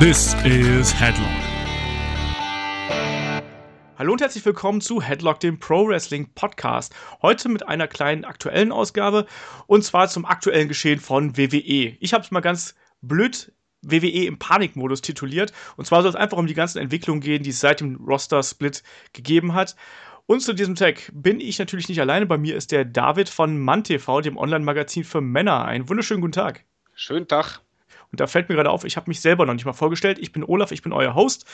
This is Headlock. Hallo und herzlich willkommen zu Headlock, dem Pro Wrestling Podcast. Heute mit einer kleinen aktuellen Ausgabe und zwar zum aktuellen Geschehen von WWE. Ich habe es mal ganz blöd WWE im Panikmodus tituliert und zwar soll es einfach um die ganzen Entwicklungen gehen, die es seit dem Roster-Split gegeben hat. Und zu diesem Tag bin ich natürlich nicht alleine. Bei mir ist der David von MannTV, dem Online-Magazin für Männer. Einen wunderschönen guten Tag. Schönen Tag. Und da fällt mir gerade auf, ich habe mich selber noch nicht mal vorgestellt. Ich bin Olaf, ich bin euer Host.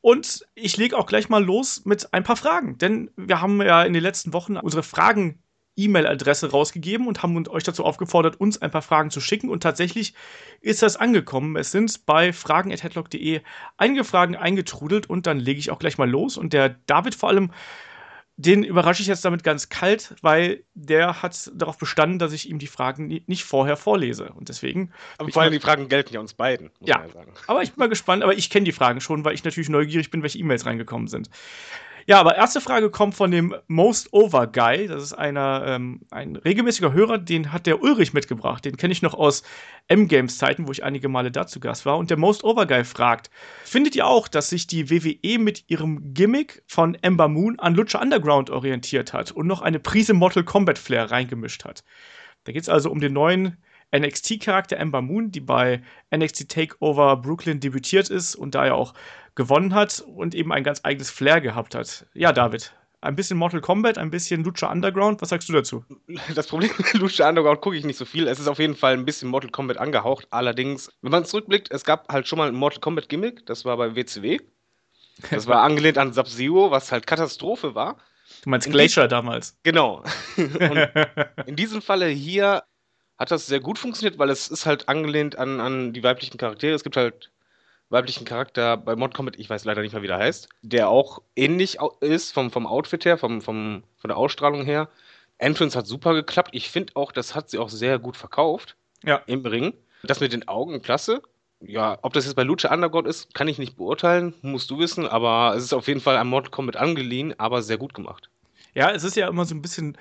Und ich lege auch gleich mal los mit ein paar Fragen. Denn wir haben ja in den letzten Wochen unsere Fragen E-Mail-Adresse rausgegeben und haben euch dazu aufgefordert, uns ein paar Fragen zu schicken. Und tatsächlich ist das angekommen. Es sind bei fragen.headlock.de einige Fragen eingetrudelt und dann lege ich auch gleich mal los. Und der David vor allem den überrasche ich jetzt damit ganz kalt, weil der hat darauf bestanden, dass ich ihm die Fragen nicht vorher vorlese. Und deswegen. Aber vor allem die Fragen gelten ja uns beiden, muss ja, man ja sagen. Aber ich bin mal gespannt, aber ich kenne die Fragen schon, weil ich natürlich neugierig bin, welche E-Mails reingekommen sind. Ja, aber erste Frage kommt von dem Most Over Guy. Das ist einer, ähm, ein regelmäßiger Hörer, den hat der Ulrich mitgebracht. Den kenne ich noch aus M-Games-Zeiten, wo ich einige Male dazu Gast war. Und der Most Over Guy fragt: Findet ihr auch, dass sich die WWE mit ihrem Gimmick von Ember Moon an Lucha Underground orientiert hat und noch eine Prise Mortal Kombat Flair reingemischt hat? Da geht es also um den neuen NXT-Charakter Ember Moon, die bei NXT Takeover Brooklyn debütiert ist und da ja auch gewonnen hat und eben ein ganz eigenes Flair gehabt hat. Ja, David, ein bisschen Mortal Kombat, ein bisschen Lucha Underground. Was sagst du dazu? Das Problem mit Lucha Underground gucke ich nicht so viel. Es ist auf jeden Fall ein bisschen Mortal Kombat angehaucht. Allerdings, wenn man zurückblickt, es gab halt schon mal ein Mortal Kombat Gimmick. Das war bei WCW. Das war angelehnt an Sub-Zero, was halt Katastrophe war. Du meinst Glacier damals? Genau. Und in diesem Falle hier hat das sehr gut funktioniert, weil es ist halt angelehnt an, an die weiblichen Charaktere. Es gibt halt weiblichen Charakter bei Mod Combat, ich weiß leider nicht mehr, wie der heißt, der auch ähnlich ist vom, vom Outfit her, vom, vom, von der Ausstrahlung her. Entrance hat super geklappt. Ich finde auch, das hat sie auch sehr gut verkauft. Ja. Im Ring. Das mit den Augen, klasse. Ja, ob das jetzt bei Lucha Underground ist, kann ich nicht beurteilen, musst du wissen, aber es ist auf jeden Fall an Mortal Kombat angeliehen, aber sehr gut gemacht. Ja, es ist ja immer so ein bisschen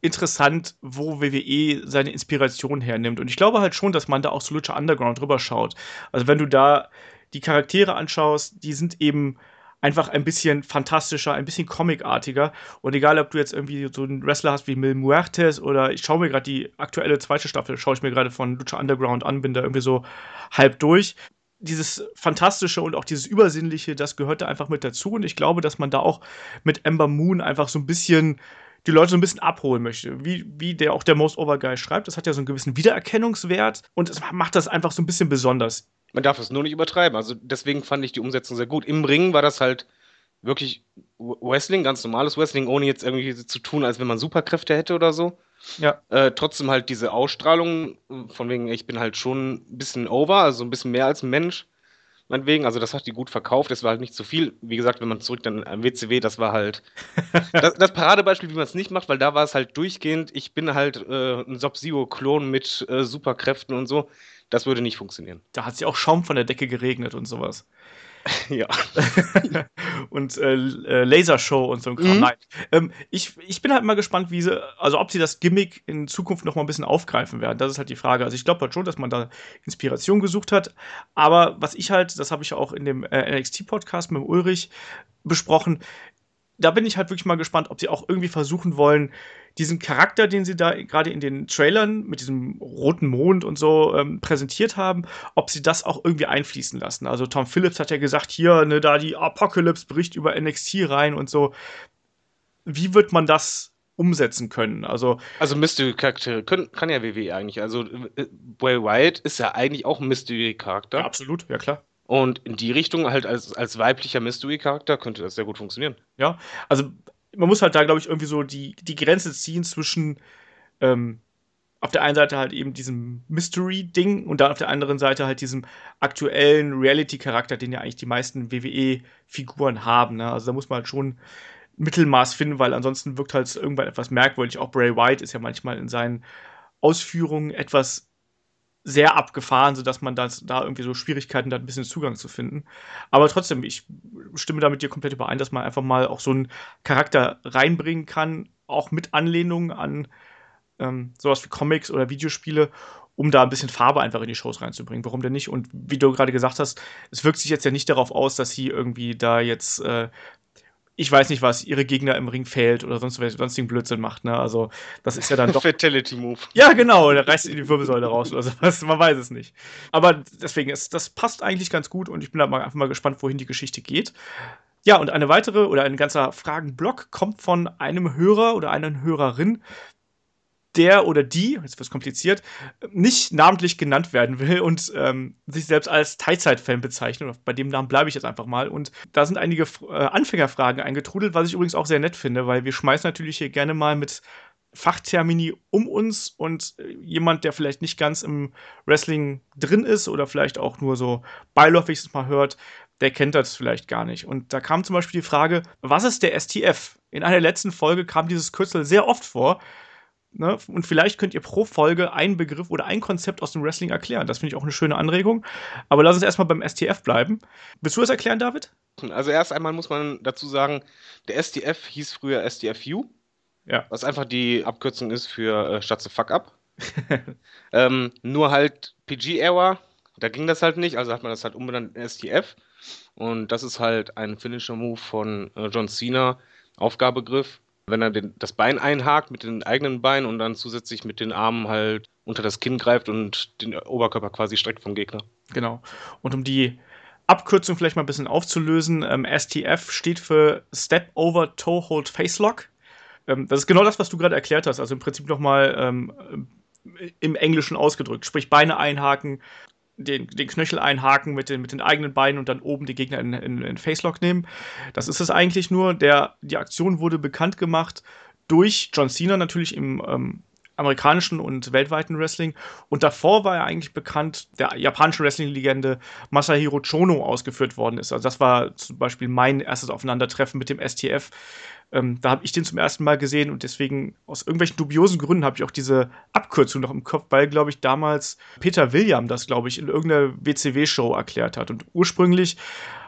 interessant, wo WWE seine Inspiration hernimmt. Und ich glaube halt schon, dass man da auch zu Lucha Underground drüber schaut. Also wenn du da die Charaktere anschaust, die sind eben einfach ein bisschen fantastischer, ein bisschen comicartiger. Und egal, ob du jetzt irgendwie so einen Wrestler hast wie Mil Muertes oder ich schaue mir gerade die aktuelle zweite Staffel, schaue ich mir gerade von Lucha Underground an, bin da irgendwie so halb durch. Dieses Fantastische und auch dieses Übersinnliche, das gehört da einfach mit dazu. Und ich glaube, dass man da auch mit Ember Moon einfach so ein bisschen die Leute so ein bisschen abholen möchte. Wie, wie der auch der Most Over Guy schreibt, das hat ja so einen gewissen Wiedererkennungswert und es macht das einfach so ein bisschen besonders. Man darf es nur nicht übertreiben. Also deswegen fand ich die Umsetzung sehr gut. Im Ring war das halt wirklich Wrestling, ganz normales Wrestling, ohne jetzt irgendwie zu tun, als wenn man Superkräfte hätte oder so. Ja. Äh, trotzdem halt diese Ausstrahlung, von wegen, ich bin halt schon ein bisschen over, also ein bisschen mehr als ein Mensch. Meinetwegen, also das hat die gut verkauft, das war halt nicht zu viel. Wie gesagt, wenn man zurück dann am WCW, das war halt das, das, Paradebeispiel, wie man es nicht macht, weil da war es halt durchgehend, ich bin halt äh, ein Sub-Zero-Klon mit äh, Superkräften und so. Das würde nicht funktionieren. Da hat sich auch Schaum von der Decke geregnet und sowas. ja. und äh, äh, Lasershow und so ein Kram. Mhm. Nein. Ähm, ich, ich bin halt mal gespannt, wie sie, also ob sie das Gimmick in Zukunft noch mal ein bisschen aufgreifen werden. Das ist halt die Frage. Also ich glaube halt schon, dass man da Inspiration gesucht hat. Aber was ich halt, das habe ich auch in dem äh, NXT-Podcast mit Ulrich besprochen, da bin ich halt wirklich mal gespannt, ob sie auch irgendwie versuchen wollen, diesen Charakter, den sie da gerade in den Trailern mit diesem roten Mond und so ähm, präsentiert haben, ob sie das auch irgendwie einfließen lassen. Also Tom Phillips hat ja gesagt, hier, ne, da die Apocalypse bricht über NXT rein und so. Wie wird man das umsetzen können? Also, also Mystery-Charaktere kann ja WWE eigentlich. Also äh, Bray Wyatt ist ja eigentlich auch ein Mystery-Charakter. Ja, absolut, ja klar. Und in die Richtung, halt als, als weiblicher Mystery-Charakter, könnte das sehr gut funktionieren. Ja, also man muss halt da, glaube ich, irgendwie so die, die Grenze ziehen zwischen ähm, auf der einen Seite halt eben diesem Mystery-Ding und dann auf der anderen Seite halt diesem aktuellen Reality-Charakter, den ja eigentlich die meisten WWE-Figuren haben. Ne? Also da muss man halt schon Mittelmaß finden, weil ansonsten wirkt halt irgendwann etwas merkwürdig. Auch Bray White ist ja manchmal in seinen Ausführungen etwas sehr abgefahren, sodass man das, da irgendwie so Schwierigkeiten hat, ein bisschen Zugang zu finden. Aber trotzdem, ich stimme da mit dir komplett überein, dass man einfach mal auch so einen Charakter reinbringen kann, auch mit Anlehnungen an ähm, sowas wie Comics oder Videospiele. um da ein bisschen Farbe einfach in die Shows reinzubringen. Warum denn nicht? Und wie du gerade gesagt hast, es wirkt sich jetzt ja nicht darauf aus, dass sie irgendwie da jetzt äh, ich weiß nicht was, ihre Gegner im Ring fehlt oder sonst sonstigen Blödsinn macht, ne? Also, das ist ja dann doch. Fatality Move. Ja, genau, der reißt die Wirbelsäule raus oder sowas, man weiß es nicht. Aber deswegen, ist, das passt eigentlich ganz gut und ich bin da mal, einfach mal gespannt, wohin die Geschichte geht. Ja, und eine weitere oder ein ganzer Fragenblock kommt von einem Hörer oder einer Hörerin, der oder die, jetzt wird es kompliziert, nicht namentlich genannt werden will und ähm, sich selbst als Teilzeit-Fan bezeichnet. Bei dem Namen bleibe ich jetzt einfach mal. Und da sind einige äh, Anfängerfragen eingetrudelt, was ich übrigens auch sehr nett finde, weil wir schmeißen natürlich hier gerne mal mit Fachtermini um uns und äh, jemand, der vielleicht nicht ganz im Wrestling drin ist oder vielleicht auch nur so beiläufig es mal hört, der kennt das vielleicht gar nicht. Und da kam zum Beispiel die Frage, was ist der STF? In einer letzten Folge kam dieses Kürzel sehr oft vor. Ne? Und vielleicht könnt ihr pro Folge einen Begriff oder ein Konzept aus dem Wrestling erklären. Das finde ich auch eine schöne Anregung. Aber lass uns erstmal beim STF bleiben. Willst du das erklären, David? Also erst einmal muss man dazu sagen, der STF hieß früher STFU. Ja. Was einfach die Abkürzung ist für äh, Statt Fuck Up. ähm, nur halt PG-Era, da ging das halt nicht, also hat man das halt umbenannt in STF. Und das ist halt ein Finisher-Move von äh, John Cena, Aufgabegriff wenn er den, das Bein einhakt mit den eigenen Beinen und dann zusätzlich mit den Armen halt unter das Kinn greift und den Oberkörper quasi streckt vom Gegner. Genau. Und um die Abkürzung vielleicht mal ein bisschen aufzulösen, ähm, STF steht für Step Over Toe Hold Face Lock. Ähm, das ist genau das, was du gerade erklärt hast. Also im Prinzip nochmal ähm, im Englischen ausgedrückt. Sprich Beine einhaken, den, den Knöchel einhaken mit den, mit den eigenen Beinen und dann oben die Gegner in, in, in Facelock nehmen. Das ist es eigentlich nur. Der, die Aktion wurde bekannt gemacht durch John Cena natürlich im ähm, amerikanischen und weltweiten Wrestling. Und davor war er eigentlich bekannt, der japanische Wrestling-Legende Masahiro Chono ausgeführt worden ist. Also das war zum Beispiel mein erstes Aufeinandertreffen mit dem STF. Ähm, da habe ich den zum ersten Mal gesehen und deswegen aus irgendwelchen dubiosen Gründen habe ich auch diese Abkürzung noch im Kopf, weil, glaube ich, damals Peter William das, glaube ich, in irgendeiner WCW-Show erklärt hat. Und ursprünglich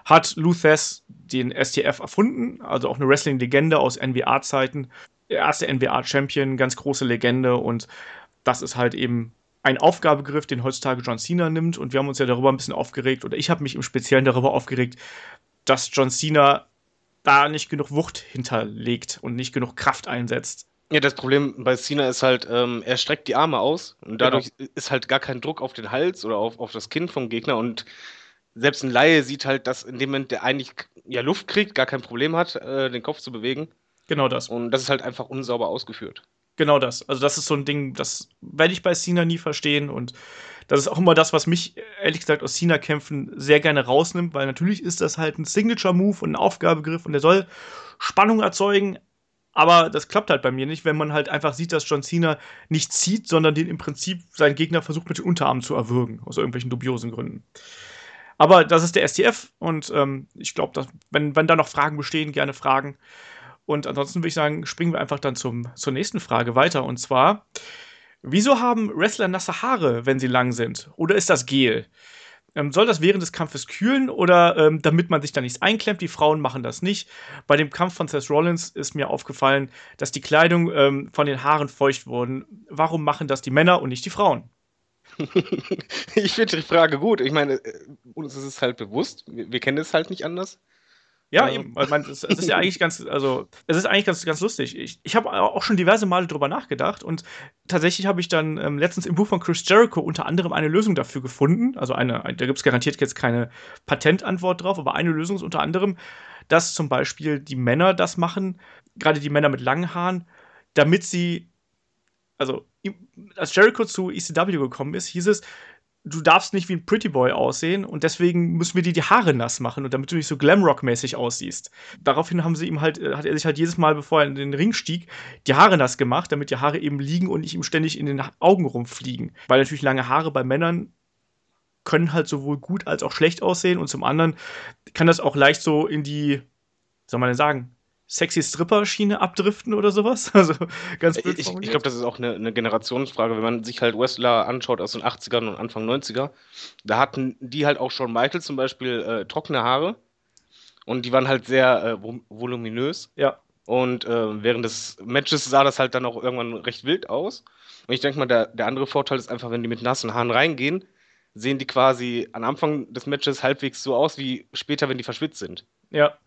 hat Luthes den STF erfunden, also auch eine Wrestling-Legende aus NWA-Zeiten. Der erste NWA-Champion, ganz große Legende und das ist halt eben ein Aufgabegriff, den heutzutage John Cena nimmt und wir haben uns ja darüber ein bisschen aufgeregt oder ich habe mich im Speziellen darüber aufgeregt, dass John Cena da nicht genug Wucht hinterlegt und nicht genug Kraft einsetzt. Ja, das Problem bei Cena ist halt, ähm, er streckt die Arme aus und dadurch genau. ist halt gar kein Druck auf den Hals oder auf, auf das Kinn vom Gegner und selbst ein Laie sieht halt, dass in dem Moment der eigentlich ja Luft kriegt, gar kein Problem hat, äh, den Kopf zu bewegen. Genau das. Und das ist halt einfach unsauber ausgeführt. Genau das. Also das ist so ein Ding, das werde ich bei Cena nie verstehen und das ist auch immer das, was mich, ehrlich gesagt, aus Cena-Kämpfen sehr gerne rausnimmt, weil natürlich ist das halt ein Signature-Move und ein Aufgabegriff und der soll Spannung erzeugen, aber das klappt halt bei mir nicht, wenn man halt einfach sieht, dass John Cena nicht zieht, sondern den im Prinzip seinen Gegner versucht mit den Unterarmen zu erwürgen, aus irgendwelchen dubiosen Gründen. Aber das ist der STF und ähm, ich glaube, wenn, wenn da noch Fragen bestehen, gerne Fragen. Und ansonsten würde ich sagen, springen wir einfach dann zum, zur nächsten Frage weiter. Und zwar, Wieso haben Wrestler nasse Haare, wenn sie lang sind? Oder ist das Gel? Ähm, soll das während des Kampfes kühlen oder ähm, damit man sich da nichts einklemmt? Die Frauen machen das nicht. Bei dem Kampf von Seth Rollins ist mir aufgefallen, dass die Kleidung ähm, von den Haaren feucht wurde. Warum machen das die Männer und nicht die Frauen? ich finde die Frage gut. Ich meine, äh, uns ist es halt bewusst. Wir, wir kennen es halt nicht anders. Ja, eben. Also, man, es, es, ist ja eigentlich ganz, also es ist eigentlich ganz, ganz lustig. Ich, ich habe auch schon diverse Male drüber nachgedacht und tatsächlich habe ich dann ähm, letztens im Buch von Chris Jericho unter anderem eine Lösung dafür gefunden. Also eine, da gibt es garantiert jetzt keine Patentantwort drauf, aber eine Lösung ist unter anderem, dass zum Beispiel die Männer das machen, gerade die Männer mit langen Haaren, damit sie, also als Jericho zu ECW gekommen ist, hieß es, du darfst nicht wie ein Pretty Boy aussehen und deswegen müssen wir dir die Haare nass machen und damit du nicht so Glamrock-mäßig aussiehst. Daraufhin haben sie ihm halt, äh, hat er sich halt jedes Mal, bevor er in den Ring stieg, die Haare nass gemacht, damit die Haare eben liegen und nicht ihm ständig in den Augen rumfliegen. Weil natürlich lange Haare bei Männern können halt sowohl gut als auch schlecht aussehen und zum anderen kann das auch leicht so in die, soll man denn sagen, sexy Stripper-Schiene abdriften oder sowas. Also ganz blöd Ich, ich glaube, das ist auch eine, eine, Generationsfrage. Wenn man sich halt Wrestler anschaut aus den 80ern und Anfang 90er, da hatten die halt auch schon Michael zum Beispiel äh, trockene Haare und die waren halt sehr äh, voluminös. Ja. Und äh, während des Matches sah das halt dann auch irgendwann recht wild aus. Und ich denke mal, der, der andere Vorteil ist einfach, wenn die mit nassen Haaren reingehen, sehen die quasi am Anfang des Matches halbwegs so aus wie später, wenn die verschwitzt sind. Ja.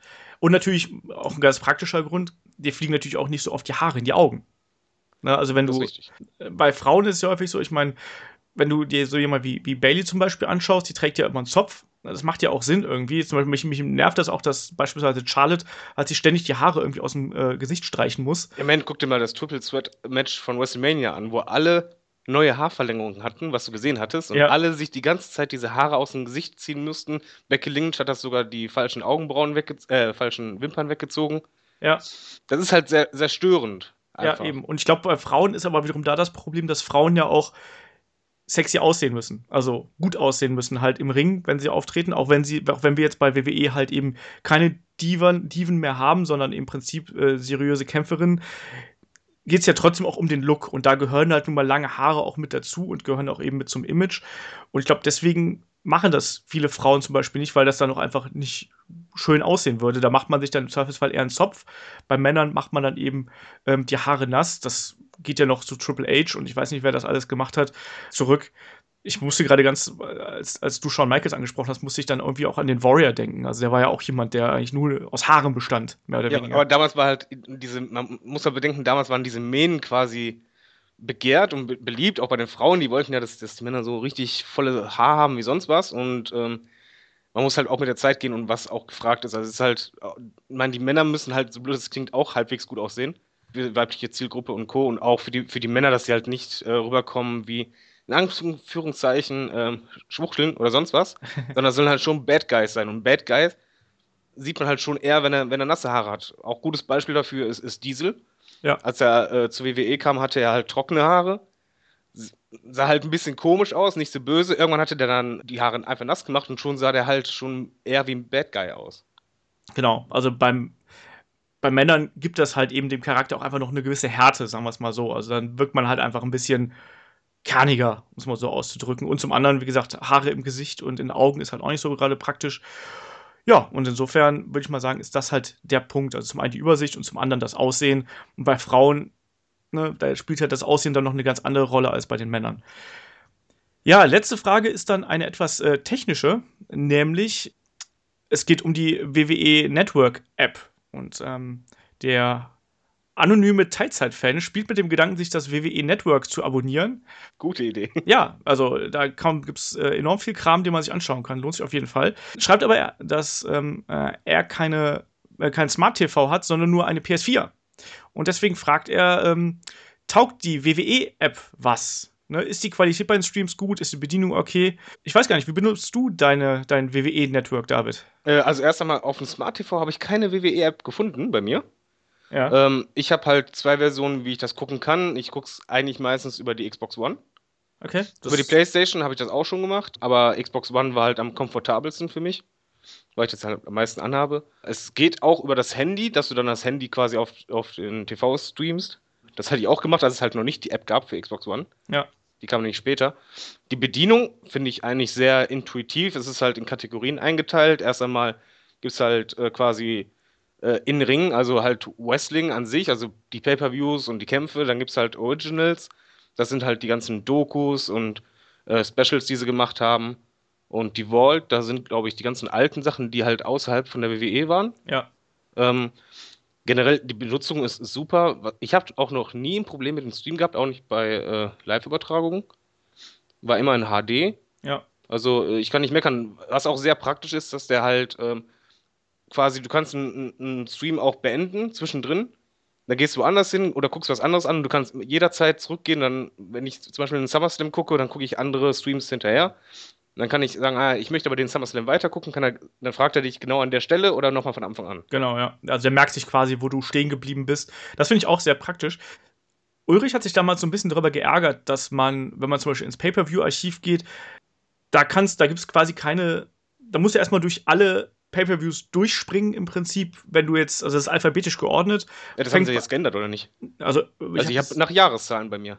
Und natürlich auch ein ganz praktischer Grund, dir fliegen natürlich auch nicht so oft die Haare in die Augen. Ne, also wenn du bei Frauen ist es ja häufig so, ich meine, wenn du dir so jemand wie, wie Bailey zum Beispiel anschaust, die trägt ja immer einen Zopf. Das macht ja auch Sinn irgendwie. Zum Beispiel mich, mich nervt das auch, dass beispielsweise Charlotte, als sie ständig die Haare irgendwie aus dem äh, Gesicht streichen muss. Im Moment guck dir mal das Triple Threat Match von WrestleMania an, wo alle neue Haarverlängerungen hatten, was du gesehen hattest, und ja. alle sich die ganze Zeit diese Haare aus dem Gesicht ziehen mussten. Becky Lynch hat das sogar die falschen Augenbrauen wegge äh, falschen Wimpern weggezogen. Ja. Das ist halt sehr, sehr störend. Einfach. Ja, eben. Und ich glaube, bei Frauen ist aber wiederum da das Problem, dass Frauen ja auch sexy aussehen müssen. Also gut aussehen müssen halt im Ring, wenn sie auftreten, auch wenn sie, auch wenn wir jetzt bei WWE halt eben keine Diven, Diven mehr haben, sondern im Prinzip äh, seriöse Kämpferinnen, geht es ja trotzdem auch um den Look. Und da gehören halt nun mal lange Haare auch mit dazu und gehören auch eben mit zum Image. Und ich glaube, deswegen machen das viele Frauen zum Beispiel nicht, weil das dann auch einfach nicht schön aussehen würde. Da macht man sich dann im Zweifelsfall eher einen Zopf. Bei Männern macht man dann eben ähm, die Haare nass. Das geht ja noch zu Triple H und ich weiß nicht, wer das alles gemacht hat, zurück. Ich musste gerade ganz, als, als du Shawn Michaels angesprochen hast, musste ich dann irgendwie auch an den Warrior denken. Also der war ja auch jemand, der eigentlich nur aus Haaren bestand, mehr oder ja, weniger. Aber damals war halt diese, man muss ja bedenken, damals waren diese Mähnen quasi begehrt und be beliebt, auch bei den Frauen, die wollten ja, dass, dass die Männer so richtig volle Haar haben wie sonst was und ähm, man muss halt auch mit der Zeit gehen und was auch gefragt ist. Also es ist halt, ich meine, die Männer müssen halt, so blöd es klingt, auch halbwegs gut aussehen weibliche Zielgruppe und Co. Und auch für die, für die Männer, dass sie halt nicht äh, rüberkommen wie in Anführungszeichen äh, Schwuchteln oder sonst was, sondern sollen halt schon Bad Guys sein. Und Bad Guys sieht man halt schon eher, wenn er, wenn er nasse Haare hat. Auch gutes Beispiel dafür ist, ist Diesel. Ja. Als er äh, zur WWE kam, hatte er halt trockene Haare. Sah halt ein bisschen komisch aus, nicht so böse. Irgendwann hatte der dann die Haare einfach nass gemacht und schon sah der halt schon eher wie ein Bad Guy aus. Genau, also beim bei Männern gibt das halt eben dem Charakter auch einfach noch eine gewisse Härte, sagen wir es mal so. Also dann wirkt man halt einfach ein bisschen kerniger, muss man so auszudrücken. Und zum anderen, wie gesagt, Haare im Gesicht und in Augen ist halt auch nicht so gerade praktisch. Ja, und insofern würde ich mal sagen, ist das halt der Punkt. Also zum einen die Übersicht und zum anderen das Aussehen. Und bei Frauen, ne, da spielt halt das Aussehen dann noch eine ganz andere Rolle als bei den Männern. Ja, letzte Frage ist dann eine etwas äh, technische, nämlich es geht um die WWE Network App. Und ähm, der anonyme Teilzeit-Fan spielt mit dem Gedanken, sich das WWE Network zu abonnieren. Gute Idee. Ja, also da gibt es äh, enorm viel Kram, den man sich anschauen kann. Lohnt sich auf jeden Fall. Schreibt aber, dass ähm, äh, er keine, äh, kein Smart TV hat, sondern nur eine PS4. Und deswegen fragt er, ähm, taugt die WWE-App was? Ne, ist die Qualität bei den Streams gut? Ist die Bedienung okay? Ich weiß gar nicht, wie benutzt du deine, dein WWE-Network, David? Äh, also erst einmal auf dem Smart TV habe ich keine WWE-App gefunden bei mir. Ja. Ähm, ich habe halt zwei Versionen, wie ich das gucken kann. Ich gucke es eigentlich meistens über die Xbox One. Okay. Über die PlayStation habe ich das auch schon gemacht, aber Xbox One war halt am komfortabelsten für mich, weil ich das halt am meisten anhabe. Es geht auch über das Handy, dass du dann das Handy quasi auf, auf den TV streamst. Das hatte ich auch gemacht, als es halt noch nicht die App gab für Xbox One. Ja. Die kam nämlich später. Die Bedienung finde ich eigentlich sehr intuitiv. Es ist halt in Kategorien eingeteilt. Erst einmal gibt es halt äh, quasi äh, in Ring, also halt Wrestling an sich, also die Pay-Per-Views und die Kämpfe. Dann gibt es halt Originals. Das sind halt die ganzen Dokus und äh, Specials, die sie gemacht haben. Und die Vault, da sind, glaube ich, die ganzen alten Sachen, die halt außerhalb von der WWE waren. Ja. Ähm, generell, die Benutzung ist, ist super. Ich habe auch noch nie ein Problem mit dem Stream gehabt, auch nicht bei äh, Live-Übertragungen. War immer in HD. Ja. Also äh, ich kann nicht meckern. Was auch sehr praktisch ist, dass der halt ähm, quasi, du kannst einen Stream auch beenden zwischendrin. Dann gehst du woanders hin oder guckst was anderes an. Du kannst jederzeit zurückgehen. Dann, wenn ich zum Beispiel einen SummerSlam gucke, dann gucke ich andere Streams hinterher dann kann ich sagen, ah, ich möchte aber den SummerSlam weitergucken, kann er, dann fragt er dich genau an der Stelle oder nochmal von Anfang an. Genau, ja. Also der merkt sich quasi, wo du stehen geblieben bist. Das finde ich auch sehr praktisch. Ulrich hat sich damals so ein bisschen darüber geärgert, dass man, wenn man zum Beispiel ins Pay-Per-View-Archiv geht, da kannst, da gibt es quasi keine, da musst du erstmal durch alle Pay-Per-Views durchspringen im Prinzip, wenn du jetzt, also das ist alphabetisch geordnet. Ja, das haben sie jetzt geändert, oder nicht? Also, ich also ich habe nach Jahreszahlen bei mir.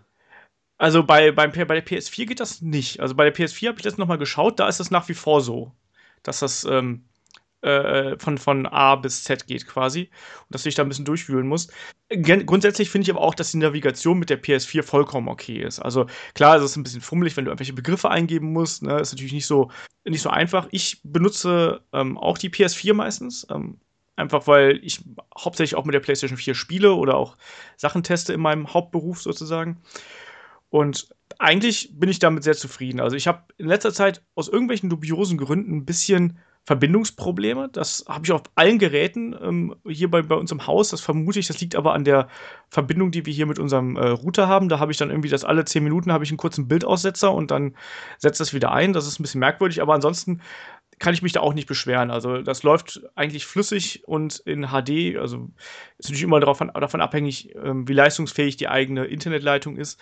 Also bei, beim, bei der PS4 geht das nicht. Also bei der PS4 habe ich das nochmal geschaut, da ist das nach wie vor so, dass das ähm, äh, von, von A bis Z geht quasi und dass du dich da ein bisschen durchwühlen musst. Gen grundsätzlich finde ich aber auch, dass die Navigation mit der PS4 vollkommen okay ist. Also klar, es ist ein bisschen fummelig, wenn du irgendwelche Begriffe eingeben musst. Ne? Ist natürlich nicht so, nicht so einfach. Ich benutze ähm, auch die PS4 meistens. Ähm, einfach weil ich hauptsächlich auch mit der PlayStation 4 spiele oder auch Sachen teste in meinem Hauptberuf sozusagen. Und eigentlich bin ich damit sehr zufrieden. Also ich habe in letzter Zeit aus irgendwelchen dubiosen Gründen ein bisschen Verbindungsprobleme. Das habe ich auf allen Geräten ähm, hier bei, bei uns im Haus. Das vermute ich, das liegt aber an der Verbindung, die wir hier mit unserem äh, Router haben. Da habe ich dann irgendwie das alle 10 Minuten habe ich einen kurzen Bildaussetzer und dann setzt das wieder ein. Das ist ein bisschen merkwürdig, aber ansonsten kann ich mich da auch nicht beschweren. Also das läuft eigentlich flüssig und in HD. Also ist natürlich immer davon, davon abhängig, ähm, wie leistungsfähig die eigene Internetleitung ist.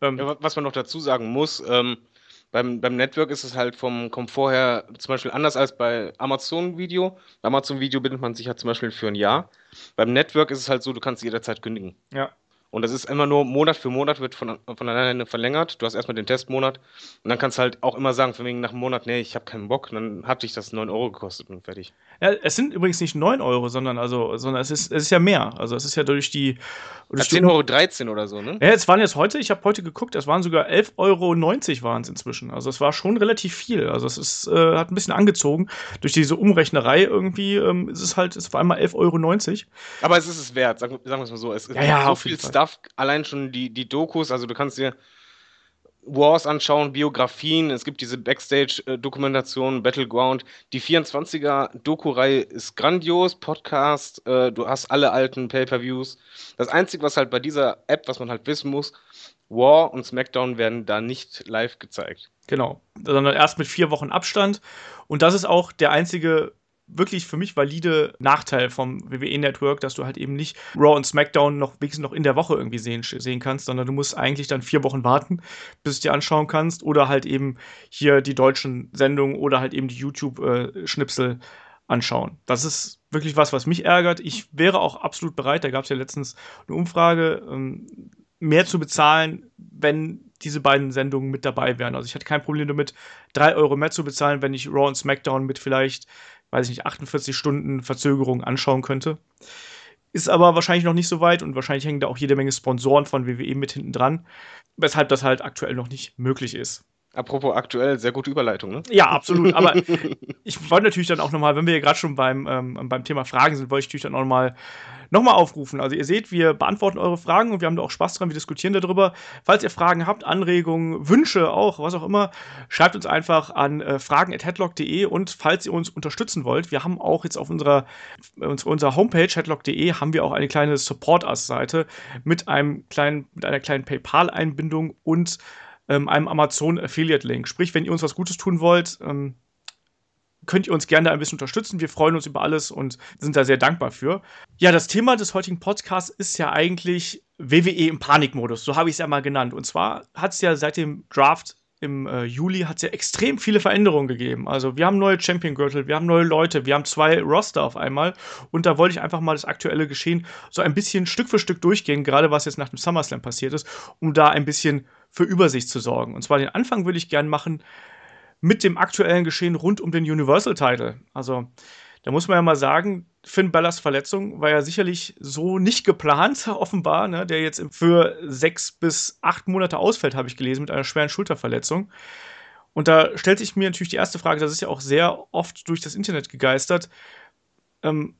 Ähm, ja, was man noch dazu sagen muss, ähm, beim, beim Network ist es halt vom Komfort her zum Beispiel anders als bei Amazon Video. Bei Amazon Video bindet man sich halt zum Beispiel für ein Jahr. Beim Network ist es halt so, du kannst jederzeit kündigen. Ja. Und das ist immer nur Monat für Monat wird von, von alleine verlängert. Du hast erstmal den Testmonat und dann kannst du halt auch immer sagen, von wegen nach einem Monat, nee, ich habe keinen Bock, dann hat dich das 9 Euro gekostet und fertig. Ja, es sind übrigens nicht 9 Euro, sondern also, sondern es ist, es ist ja mehr. Also es ist ja durch die. Durch 10 Euro 13 oder so, ne? Ja, es waren jetzt heute, ich habe heute geguckt, es waren sogar 11,90 Euro waren es inzwischen. Also es war schon relativ viel. Also es ist, äh, hat ein bisschen angezogen. Durch diese Umrechnerei irgendwie ähm, ist es halt, es war einmal 11,90 Euro. Aber es ist es wert, sagen, sagen wir es mal so. Es ja, ja, so viel Stuff, allein schon die, die Dokus, also du kannst dir Wars anschauen, Biografien, es gibt diese Backstage-Dokumentation, Battleground. Die 24er-Doku-Reihe ist grandios, Podcast, äh, du hast alle alten Pay-Per-Views. Das Einzige, was halt bei dieser App, was man halt wissen muss, War und SmackDown werden da nicht live gezeigt. Genau, sondern erst mit vier Wochen Abstand. Und das ist auch der einzige wirklich für mich valide Nachteil vom WWE-Network, dass du halt eben nicht Raw und SmackDown noch wenigstens noch in der Woche irgendwie sehen, sehen kannst, sondern du musst eigentlich dann vier Wochen warten, bis du dir anschauen kannst oder halt eben hier die deutschen Sendungen oder halt eben die YouTube-Schnipsel anschauen. Das ist wirklich was, was mich ärgert. Ich wäre auch absolut bereit, da gab es ja letztens eine Umfrage, ähm, mehr zu bezahlen, wenn diese beiden Sendungen mit dabei wären. Also ich hatte kein Problem damit, drei Euro mehr zu bezahlen, wenn ich Raw und SmackDown mit vielleicht weiß ich nicht, 48 Stunden Verzögerung anschauen könnte. Ist aber wahrscheinlich noch nicht so weit und wahrscheinlich hängen da auch jede Menge Sponsoren von WWE mit hinten dran, weshalb das halt aktuell noch nicht möglich ist. Apropos aktuell, sehr gute Überleitung, ne? Ja, absolut. Aber ich wollte natürlich dann auch nochmal, wenn wir hier gerade schon beim, ähm, beim Thema Fragen sind, wollte ich natürlich dann auch nochmal nochmal aufrufen. Also ihr seht, wir beantworten eure Fragen und wir haben da auch Spaß dran, wir diskutieren darüber. Falls ihr Fragen habt, Anregungen, Wünsche auch, was auch immer, schreibt uns einfach an äh, fragen.headlock.de und falls ihr uns unterstützen wollt, wir haben auch jetzt auf unserer, unserer Homepage headlock.de haben wir auch eine kleine Support Us-Seite mit mit einer kleinen PayPal-Einbindung und ähm, einem Amazon Affiliate-Link. Sprich, wenn ihr uns was Gutes tun wollt, ähm, könnt ihr uns gerne ein bisschen unterstützen. Wir freuen uns über alles und sind da sehr dankbar für. Ja, das Thema des heutigen Podcasts ist ja eigentlich WWE im Panikmodus. So habe ich es ja mal genannt. Und zwar hat es ja seit dem Draft im äh, Juli hat es ja extrem viele Veränderungen gegeben. Also wir haben neue Champion-Gürtel, wir haben neue Leute, wir haben zwei Roster auf einmal. Und da wollte ich einfach mal das aktuelle Geschehen so ein bisschen Stück für Stück durchgehen, gerade was jetzt nach dem SummerSlam passiert ist, um da ein bisschen für Übersicht zu sorgen. Und zwar den Anfang würde ich gerne machen mit dem aktuellen Geschehen rund um den Universal-Title. Also, da muss man ja mal sagen, Finn Ballas Verletzung war ja sicherlich so nicht geplant, offenbar, ne, der jetzt für sechs bis acht Monate ausfällt, habe ich gelesen, mit einer schweren Schulterverletzung. Und da stellt sich mir natürlich die erste Frage, das ist ja auch sehr oft durch das Internet gegeistert. Ähm,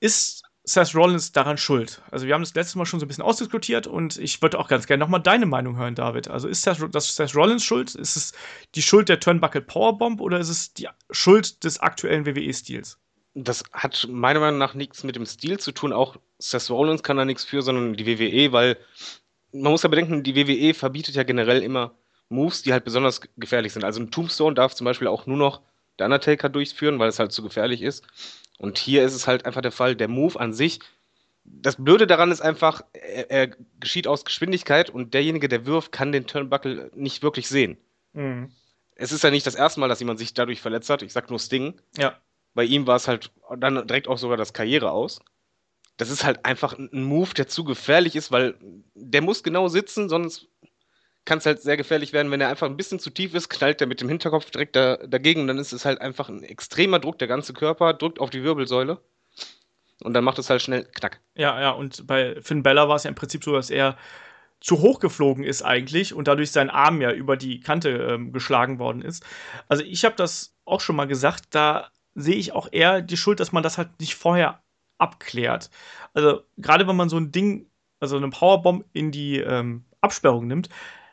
ist Seth Rollins daran schuld? Also, wir haben das letzte Mal schon so ein bisschen ausdiskutiert und ich würde auch ganz gerne nochmal deine Meinung hören, David. Also, ist Seth, das Seth Rollins schuld? Ist es die Schuld der Turnbuckle Powerbomb oder ist es die Schuld des aktuellen WWE-Stils? Das hat meiner Meinung nach nichts mit dem Stil zu tun. Auch Seth Rollins kann da nichts für, sondern die WWE, weil man muss ja bedenken, die WWE verbietet ja generell immer Moves, die halt besonders gefährlich sind. Also ein Tombstone darf zum Beispiel auch nur noch der Undertaker durchführen, weil es halt zu gefährlich ist. Und hier ist es halt einfach der Fall, der Move an sich. Das Blöde daran ist einfach, er, er geschieht aus Geschwindigkeit und derjenige, der wirft, kann den Turnbuckle nicht wirklich sehen. Mhm. Es ist ja nicht das erste Mal, dass jemand sich dadurch verletzt hat. Ich sag nur Sting. Ja. Bei ihm war es halt dann direkt auch sogar das Karriere aus. Das ist halt einfach ein Move, der zu gefährlich ist, weil der muss genau sitzen, sonst kann es halt sehr gefährlich werden, wenn er einfach ein bisschen zu tief ist, knallt er mit dem Hinterkopf direkt da, dagegen. Dann ist es halt einfach ein extremer Druck. Der ganze Körper drückt auf die Wirbelsäule. Und dann macht es halt schnell Knack. Ja, ja, und bei Finn Bella war es ja im Prinzip so, dass er zu hoch geflogen ist eigentlich und dadurch sein Arm ja über die Kante ähm, geschlagen worden ist. Also ich habe das auch schon mal gesagt, da sehe ich auch eher die Schuld, dass man das halt nicht vorher abklärt. Also gerade wenn man so ein Ding, also eine Powerbomb in die ähm, Absperrung nimmt,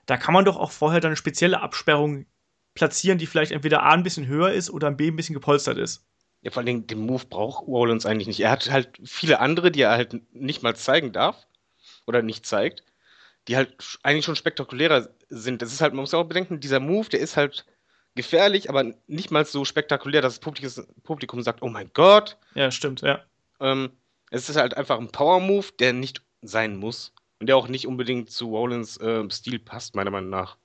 da kann man doch auch vorher dann eine spezielle Absperrung platzieren, die vielleicht entweder A ein bisschen höher ist oder B ein bisschen gepolstert ist. Ja, vor allem den Move braucht Rollins eigentlich nicht. Er hat halt viele andere, die er halt nicht mal zeigen darf oder nicht zeigt, die halt eigentlich schon spektakulärer sind. Das ist halt, man muss auch bedenken, dieser Move, der ist halt gefährlich, aber nicht mal so spektakulär, dass das Publikum, sagt, oh mein Gott. Ja, stimmt, ja. Ähm, es ist halt einfach ein Power-Move, der nicht sein muss. Und der auch nicht unbedingt zu Rollins äh, Stil passt, meiner Meinung nach.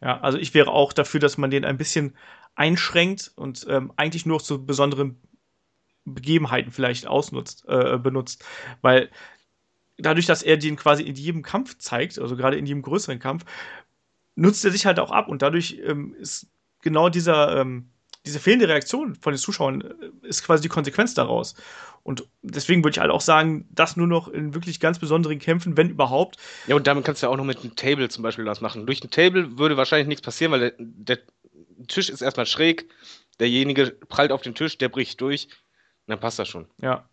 Ja, also ich wäre auch dafür, dass man den ein bisschen einschränkt und ähm, eigentlich nur zu besonderen Begebenheiten vielleicht ausnutzt, äh, benutzt. Weil dadurch, dass er den quasi in jedem Kampf zeigt, also gerade in jedem größeren Kampf, nutzt er sich halt auch ab und dadurch ähm, ist genau dieser, ähm, diese fehlende Reaktion von den Zuschauern äh, ist quasi die Konsequenz daraus. Und deswegen würde ich halt auch sagen, das nur noch in wirklich ganz besonderen Kämpfen, wenn überhaupt. Ja, und damit kannst du ja auch noch mit einem Table zum Beispiel was machen. Durch ein Table würde wahrscheinlich nichts passieren, weil der, der Tisch ist erstmal schräg, derjenige prallt auf den Tisch, der bricht durch, dann passt das schon. Ja.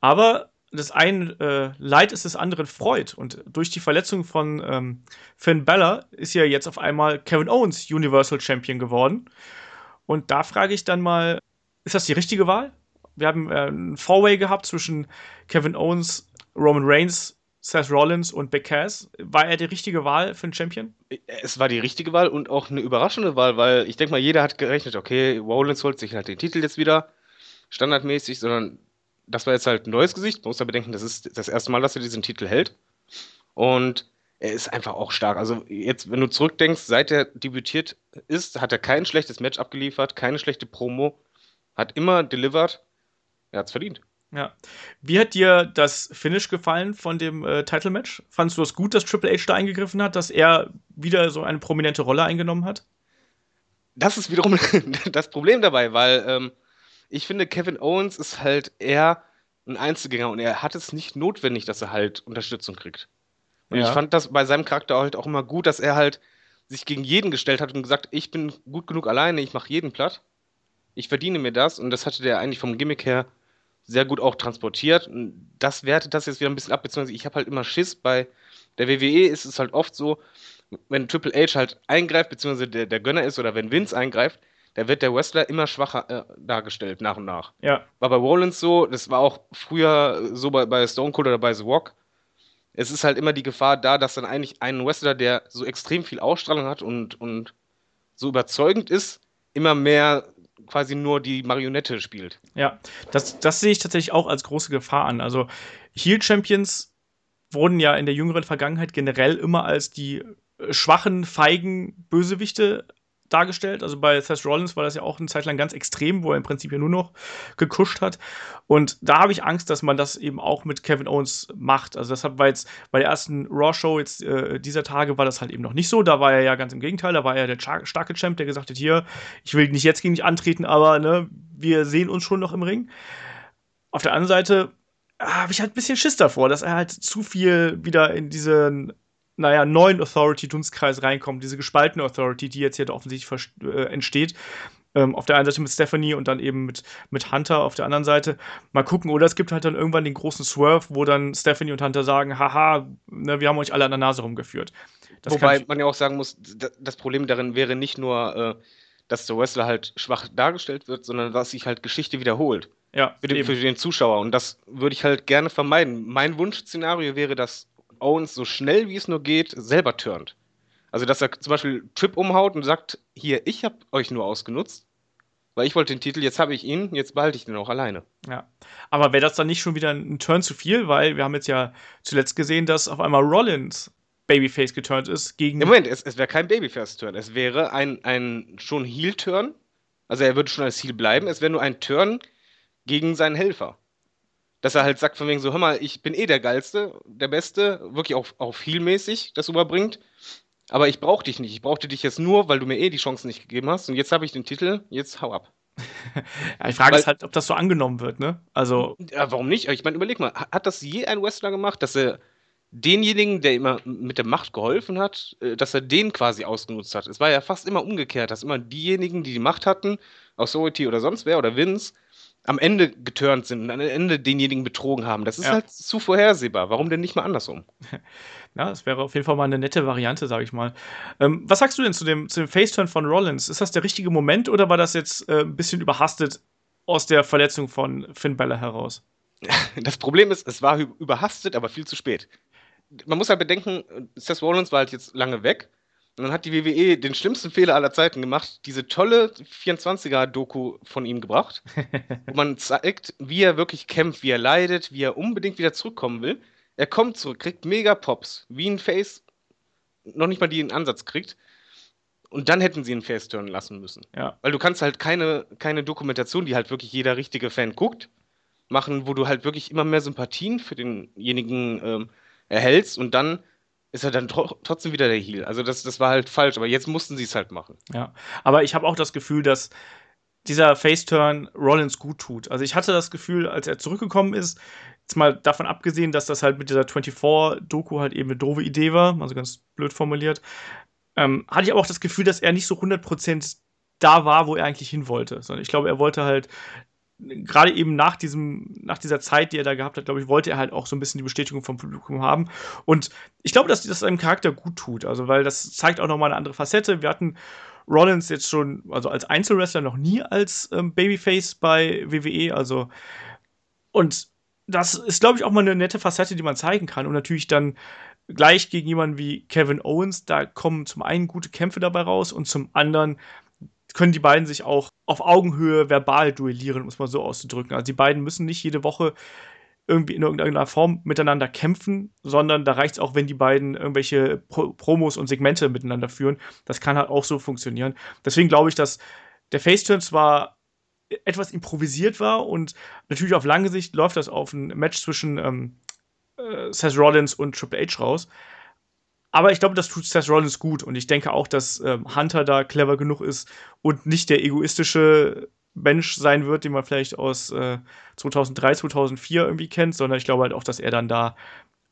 Aber das einen äh, Leid ist des anderen Freud. Und durch die Verletzung von ähm, Finn Bella ist ja jetzt auf einmal Kevin Owens Universal Champion geworden. Und da frage ich dann mal, ist das die richtige Wahl? Wir haben äh, ein Four-Way gehabt zwischen Kevin Owens, Roman Reigns, Seth Rollins und Big Cass. War er die richtige Wahl für einen Champion? Es war die richtige Wahl und auch eine überraschende Wahl, weil ich denke mal, jeder hat gerechnet, okay, Rollins holt sich halt den Titel jetzt wieder, standardmäßig, sondern das war jetzt halt ein neues Gesicht. Man muss ja bedenken, das ist das erste Mal, dass er diesen Titel hält. Und er ist einfach auch stark. Also jetzt, wenn du zurückdenkst, seit er debütiert ist, hat er kein schlechtes Match abgeliefert, keine schlechte Promo, hat immer delivered. Er hat es verdient. Ja. Wie hat dir das Finish gefallen von dem äh, Title-Match? Fandest du es gut, dass Triple H da eingegriffen hat, dass er wieder so eine prominente Rolle eingenommen hat? Das ist wiederum das Problem dabei, weil ähm, ich finde, Kevin Owens ist halt eher ein Einzelgänger und er hat es nicht notwendig, dass er halt Unterstützung kriegt. Und ja. ich fand das bei seinem Charakter halt auch immer gut, dass er halt sich gegen jeden gestellt hat und gesagt, ich bin gut genug alleine, ich mache jeden platt. Ich verdiene mir das und das hatte der eigentlich vom Gimmick her sehr gut auch transportiert. Und das wertet das jetzt wieder ein bisschen ab, beziehungsweise ich habe halt immer Schiss. Bei der WWE ist es halt oft so, wenn Triple H halt eingreift, beziehungsweise der, der Gönner ist oder wenn Vince eingreift, da wird der Wrestler immer schwacher äh, dargestellt, nach und nach. Ja. War bei Rollins so, das war auch früher so bei, bei Stone Cold oder bei The Rock. Es ist halt immer die Gefahr da, dass dann eigentlich ein Wrestler, der so extrem viel Ausstrahlung hat und, und so überzeugend ist, immer mehr quasi nur die Marionette spielt. Ja, das, das sehe ich tatsächlich auch als große Gefahr an. Also Heel Champions wurden ja in der jüngeren Vergangenheit generell immer als die schwachen, feigen Bösewichte dargestellt. Also bei Seth Rollins war das ja auch eine Zeit lang ganz extrem, wo er im Prinzip ja nur noch gekuscht hat. Und da habe ich Angst, dass man das eben auch mit Kevin Owens macht. Also das war jetzt bei der ersten Raw-Show jetzt äh, dieser Tage war das halt eben noch nicht so. Da war er ja ganz im Gegenteil. Da war er der starke Champ, der gesagt hat, hier, ich will nicht jetzt gegen dich antreten, aber ne, wir sehen uns schon noch im Ring. Auf der anderen Seite habe ich halt ein bisschen Schiss davor, dass er halt zu viel wieder in diesen naja, neuen Authority-Dunstkreis reinkommt, diese gespaltene Authority, die jetzt hier offensichtlich äh, entsteht. Ähm, auf der einen Seite mit Stephanie und dann eben mit, mit Hunter auf der anderen Seite. Mal gucken, oder es gibt halt dann irgendwann den großen Swerve, wo dann Stephanie und Hunter sagen, haha, ne, wir haben euch alle an der Nase rumgeführt. Das Wobei man ja auch sagen muss, das Problem darin wäre nicht nur, äh, dass der Wrestler halt schwach dargestellt wird, sondern dass sich halt Geschichte wiederholt. Ja, für den, für den Zuschauer. Und das würde ich halt gerne vermeiden. Mein Wunschszenario wäre, dass Owens so schnell wie es nur geht selber turnt. Also, dass er zum Beispiel Trip umhaut und sagt: Hier, ich habe euch nur ausgenutzt, weil ich wollte den Titel, jetzt habe ich ihn, jetzt behalte ich den auch alleine. Ja. Aber wäre das dann nicht schon wieder ein Turn zu viel? Weil wir haben jetzt ja zuletzt gesehen, dass auf einmal Rollins Babyface geturnt ist gegen. Im Moment, es, es wäre kein Babyface-Turn. Es wäre ein, ein schon Heel-Turn. Also, er würde schon als Heel bleiben. Es wäre nur ein Turn gegen seinen Helfer dass er halt sagt von wegen so, hör mal, ich bin eh der Geilste, der Beste, wirklich auch, auch vielmäßig das überbringt. Aber ich brauche dich nicht. Ich brauchte dich jetzt nur, weil du mir eh die Chancen nicht gegeben hast. Und jetzt habe ich den Titel. Jetzt hau ab. ja, die Frage ist halt, ob das so angenommen wird, ne? Also. Ja, warum nicht? Ich meine, überleg mal, hat das je ein Wrestler gemacht, dass er denjenigen, der immer mit der Macht geholfen hat, äh, dass er den quasi ausgenutzt hat? Es war ja fast immer umgekehrt, dass immer diejenigen, die die Macht hatten, Authority oder sonst wer oder Vince, am Ende geturnt sind und am Ende denjenigen betrogen haben. Das ist ja. halt zu vorhersehbar. Warum denn nicht mal andersrum? Ja, das wäre auf jeden Fall mal eine nette Variante, sage ich mal. Ähm, was sagst du denn zu dem, zu dem Faceturn von Rollins? Ist das der richtige Moment oder war das jetzt äh, ein bisschen überhastet aus der Verletzung von Finn Balor heraus? Das Problem ist, es war überhastet, aber viel zu spät. Man muss halt bedenken, Seth Rollins war halt jetzt lange weg und dann hat die WWE den schlimmsten Fehler aller Zeiten gemacht, diese tolle 24er-Doku von ihm gebracht, wo man zeigt, wie er wirklich kämpft, wie er leidet, wie er unbedingt wieder zurückkommen will. Er kommt zurück, kriegt mega Pops, wie ein Face noch nicht mal die einen Ansatz kriegt. Und dann hätten sie ihn Face turnen lassen müssen. Ja. Weil du kannst halt keine, keine Dokumentation, die halt wirklich jeder richtige Fan guckt, machen, wo du halt wirklich immer mehr Sympathien für denjenigen ähm, erhältst und dann ist er dann tro trotzdem wieder der Heal. Also das, das war halt falsch, aber jetzt mussten sie es halt machen. Ja, aber ich habe auch das Gefühl, dass dieser Face-Turn Rollins gut tut. Also ich hatte das Gefühl, als er zurückgekommen ist, jetzt mal davon abgesehen, dass das halt mit dieser 24-Doku halt eben eine doofe Idee war, also ganz blöd formuliert, ähm, hatte ich aber auch das Gefühl, dass er nicht so 100% da war, wo er eigentlich hin wollte. Sondern ich glaube, er wollte halt gerade eben nach diesem, nach dieser Zeit, die er da gehabt hat, glaube ich, wollte er halt auch so ein bisschen die Bestätigung vom Publikum haben. Und ich glaube, dass das seinem Charakter gut tut. Also, weil das zeigt auch nochmal eine andere Facette. Wir hatten Rollins jetzt schon, also als Einzelwrestler noch nie als ähm, Babyface bei WWE. Also, und das ist, glaube ich, auch mal eine nette Facette, die man zeigen kann. Und natürlich dann gleich gegen jemanden wie Kevin Owens, da kommen zum einen gute Kämpfe dabei raus und zum anderen können die beiden sich auch auf Augenhöhe verbal duellieren, um es mal so auszudrücken. Also die beiden müssen nicht jede Woche irgendwie in irgendeiner Form miteinander kämpfen, sondern da reicht es auch, wenn die beiden irgendwelche Pro Promos und Segmente miteinander führen. Das kann halt auch so funktionieren. Deswegen glaube ich, dass der Faceturn zwar etwas improvisiert war und natürlich auf lange Sicht läuft das auf ein Match zwischen ähm, äh, Seth Rollins und Triple H raus. Aber ich glaube, das tut Seth Rollins gut und ich denke auch, dass ähm, Hunter da clever genug ist und nicht der egoistische Mensch sein wird, den man vielleicht aus äh, 2003, 2004 irgendwie kennt, sondern ich glaube halt auch, dass er dann da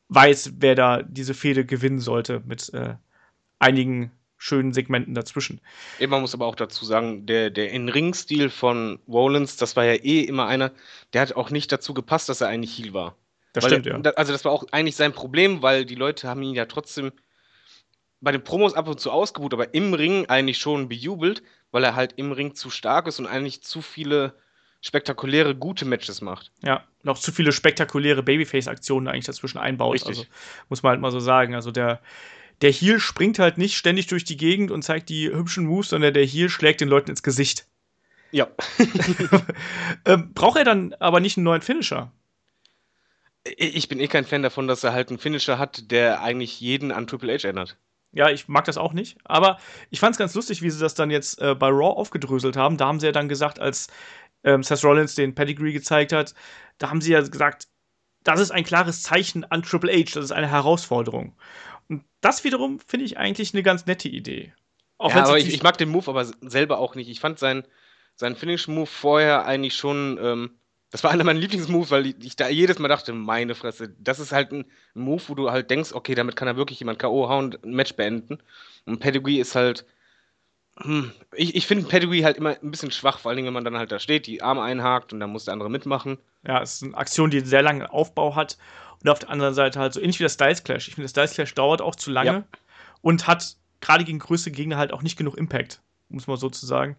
weiß, wer da diese Fehde gewinnen sollte mit äh, einigen schönen Segmenten dazwischen. Man muss aber auch dazu sagen, der, der In-Ring-Stil von Rollins, das war ja eh immer einer, der hat auch nicht dazu gepasst, dass er eigentlich Heal war. Das weil, stimmt, ja. Also das war auch eigentlich sein Problem, weil die Leute haben ihn ja trotzdem bei den Promos ab und zu ausgebucht, aber im Ring eigentlich schon bejubelt, weil er halt im Ring zu stark ist und eigentlich zu viele spektakuläre, gute Matches macht. Ja, noch zu viele spektakuläre Babyface-Aktionen eigentlich dazwischen einbaut. Richtig. Also, muss man halt mal so sagen. Also der, der Heel springt halt nicht ständig durch die Gegend und zeigt die hübschen Moves, sondern der Heel schlägt den Leuten ins Gesicht. Ja. ähm, braucht er dann aber nicht einen neuen Finisher? Ich bin eh kein Fan davon, dass er halt einen Finisher hat, der eigentlich jeden an Triple H erinnert. Ja, ich mag das auch nicht. Aber ich fand es ganz lustig, wie sie das dann jetzt äh, bei Raw aufgedröselt haben. Da haben sie ja dann gesagt, als ähm, Seth Rollins den Pedigree gezeigt hat, da haben sie ja gesagt, das ist ein klares Zeichen an Triple H, das ist eine Herausforderung. Und das wiederum finde ich eigentlich eine ganz nette Idee. Auch ja, aber ich, ich, mag den Move aber selber auch nicht. Ich fand seinen, seinen Finish-Move vorher eigentlich schon ähm, das war einer meiner Lieblingsmoves, weil ich da jedes Mal dachte, meine Fresse, das ist halt ein Move, wo du halt denkst, okay, damit kann er wirklich jemand K.O. hauen und ein Match beenden. Und Pedigree ist halt. Hm, ich, ich finde Pedigree halt immer ein bisschen schwach, vor allem wenn man dann halt da steht, die Arme einhakt und dann muss der andere mitmachen. Ja, es ist eine Aktion, die einen sehr langen Aufbau hat. Und auf der anderen Seite halt so ähnlich wie der Styles Clash. Ich finde, der Styles Clash dauert auch zu lange ja. und hat gerade gegen größere Gegner halt auch nicht genug Impact, muss man so zu sagen.